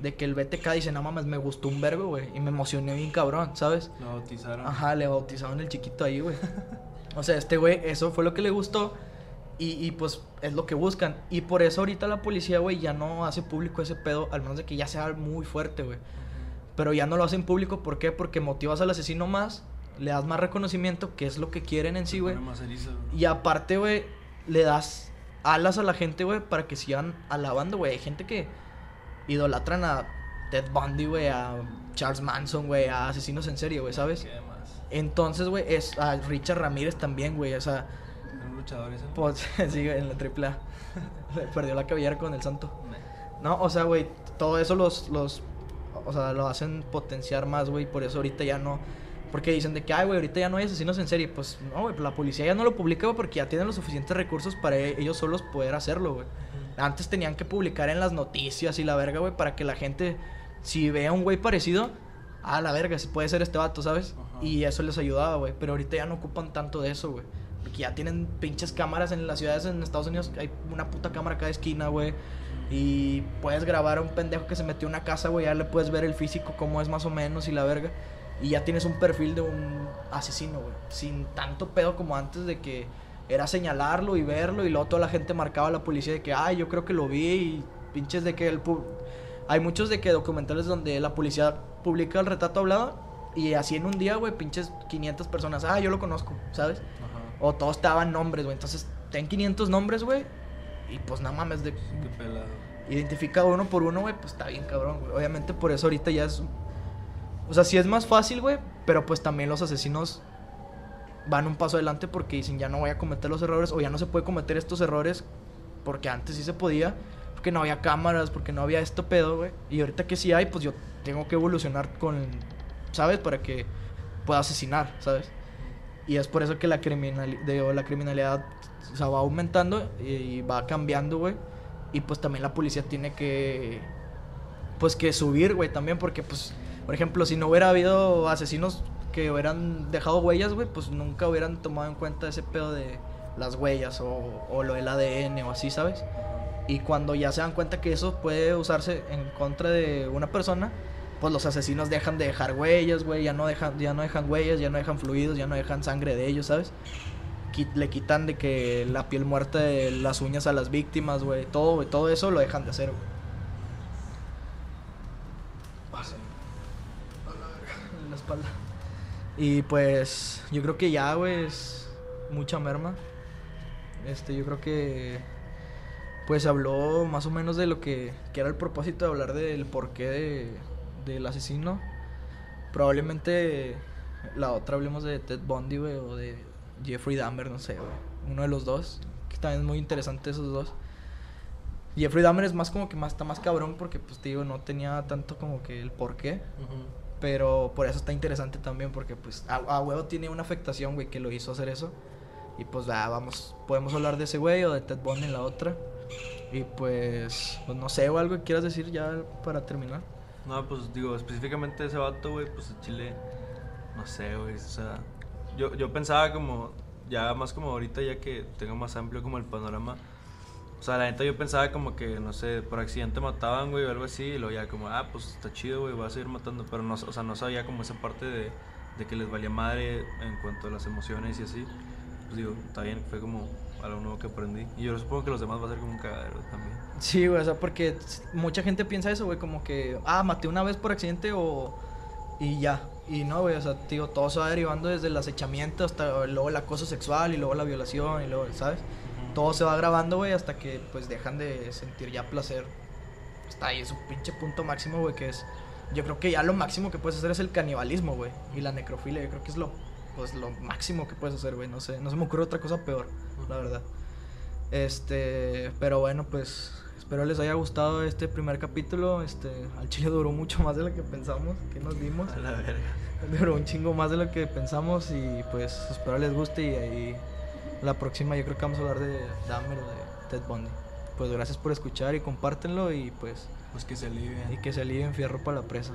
de que el BTK dice, no mames, me gustó un verbo, güey, y me emocioné bien cabrón, ¿sabes? Lo bautizaron. Ajá, le bautizaron el chiquito ahí, güey. o sea, este güey, eso fue lo que le gustó. Y, y, pues es lo que buscan. Y por eso ahorita la policía, güey, ya no hace público ese pedo, al menos de que ya sea muy fuerte, güey. Pero ya no lo hacen público, ¿por qué? Porque motivas al asesino más, le das más reconocimiento, que es lo que quieren en sí, güey. Y aparte, güey, le das alas a la gente, güey, para que sigan alabando, güey. Hay gente que idolatran a Ted Bundy, güey, a Charles Manson, güey, a asesinos en serie, güey, ¿sabes? Entonces, güey, es a Richard Ramírez también, güey, o sea... ¿Un luchador ese? Pues, sí, en la triple A. Perdió la cabellera con el santo. No, o sea, güey, todo eso los, los, o sea, lo hacen potenciar más, güey, por eso ahorita ya no... Porque dicen de que, ay, güey, ahorita ya no hay asesinos en serie. Pues no, güey, la policía ya no lo publica porque ya tienen los suficientes recursos para e-, ellos solos poder hacerlo, güey. Antes tenían que publicar en las noticias y la verga, güey, para que la gente, si vea un güey parecido, a la verga, puede ser este vato, ¿sabes? Y eso les ayudaba, güey. Pero ahorita ya no ocupan tanto de eso, güey. Porque ya tienen pinches cámaras en las ciudades en Estados Unidos. Hay una puta cámara cada esquina, güey. Y puedes grabar a un pendejo que se metió en una casa, güey. Ya le puedes ver el físico, cómo es más o menos y la verga. Y ya tienes un perfil de un asesino, güey. Sin tanto pedo como antes de que era señalarlo y verlo y luego toda la gente marcaba a la policía de que, ay, yo creo que lo vi y pinches de que el... Hay muchos de que documentales donde la policía publica el retrato hablado y así en un día, güey, pinches 500 personas, ah, yo lo conozco, ¿sabes? O todos estaban nombres, güey. Entonces, ten 500 nombres, güey. Y pues nada mames de... Qué pelado. Identifica uno por uno, güey, pues está bien cabrón, güey. Obviamente por eso ahorita ya es o sea, sí es más fácil, güey, pero pues también los asesinos van un paso adelante porque dicen ya no voy a cometer los errores o ya no se puede cometer estos errores porque antes sí se podía, porque no había cámaras, porque no había esto pedo, güey. Y ahorita que sí hay, pues yo tengo que evolucionar con, ¿sabes? Para que pueda asesinar, ¿sabes? Y es por eso que la, criminal, la criminalidad o sea, va aumentando y va cambiando, güey. Y pues también la policía tiene que, pues que subir, güey, también porque pues por ejemplo, si no hubiera habido asesinos que hubieran dejado huellas, güey, pues nunca hubieran tomado en cuenta ese pedo de las huellas o, o lo del ADN o así, ¿sabes? Y cuando ya se dan cuenta que eso puede usarse en contra de una persona, pues los asesinos dejan de dejar huellas, güey, ya no dejan, ya no dejan huellas, ya no dejan fluidos, ya no dejan sangre de ellos, ¿sabes? le quitan de que la piel muerta de las uñas a las víctimas, güey, todo, todo eso lo dejan de hacer, güey. Y pues yo creo que ya, güey, es mucha merma. Este, yo creo que pues habló más o menos de lo que, que era el propósito de hablar del porqué de, del asesino. Probablemente la otra hablemos de Ted Bundy, güey, o de Jeffrey Dahmer, no sé, güey. Uno de los dos, que también es muy interesante esos dos. Jeffrey Dahmer es más como que más está más cabrón porque pues te digo, no tenía tanto como que el porqué. Pero por eso está interesante también, porque pues a, huevo tiene una afectación, güey, que lo hizo hacer eso. Y pues ya, vamos, podemos hablar de ese güey o de Ted Bundy en la otra. Y pues, pues no sé, o algo que quieras decir ya para terminar. No, pues digo, específicamente ese vato, güey, pues en Chile, no sé, güey, o sea, yo, yo pensaba como, ya más como ahorita, ya que tengo más amplio como el panorama, o sea, la neta yo pensaba como que, no sé, por accidente mataban, güey, o algo así, y luego ya como, ah, pues está chido, güey, voy a seguir matando. Pero no, o sea, no sabía como esa parte de, de que les valía madre en cuanto a las emociones y así. Pues digo, está bien, fue como algo nuevo que aprendí. Y yo supongo que los demás va a ser como un cagadero también. Sí, güey, o sea, porque mucha gente piensa eso, güey, como que, ah, maté una vez por accidente o... Y ya. Y no, güey, o sea, digo, todo se va derivando desde el acechamiento hasta luego el acoso sexual y luego la violación y luego, ¿sabes? todo se va grabando, güey, hasta que pues dejan de sentir ya placer. Está ahí, es un pinche punto máximo, güey, que es... Yo creo que ya lo máximo que puedes hacer es el canibalismo, güey. Y la necrofilia, yo creo que es lo, pues, lo máximo que puedes hacer, güey. No sé, no se me ocurre otra cosa peor, la verdad. Este, pero bueno, pues espero les haya gustado este primer capítulo. Este, al chile duró mucho más de lo que pensamos, que nos dimos. A la verga. Duró un chingo más de lo que pensamos y pues espero les guste y ahí la próxima yo creo que vamos a hablar de Dahmer o de Ted Bundy. Pues gracias por escuchar y compártenlo y pues... Pues que se alivien. Y que se alivien fierro para la presa.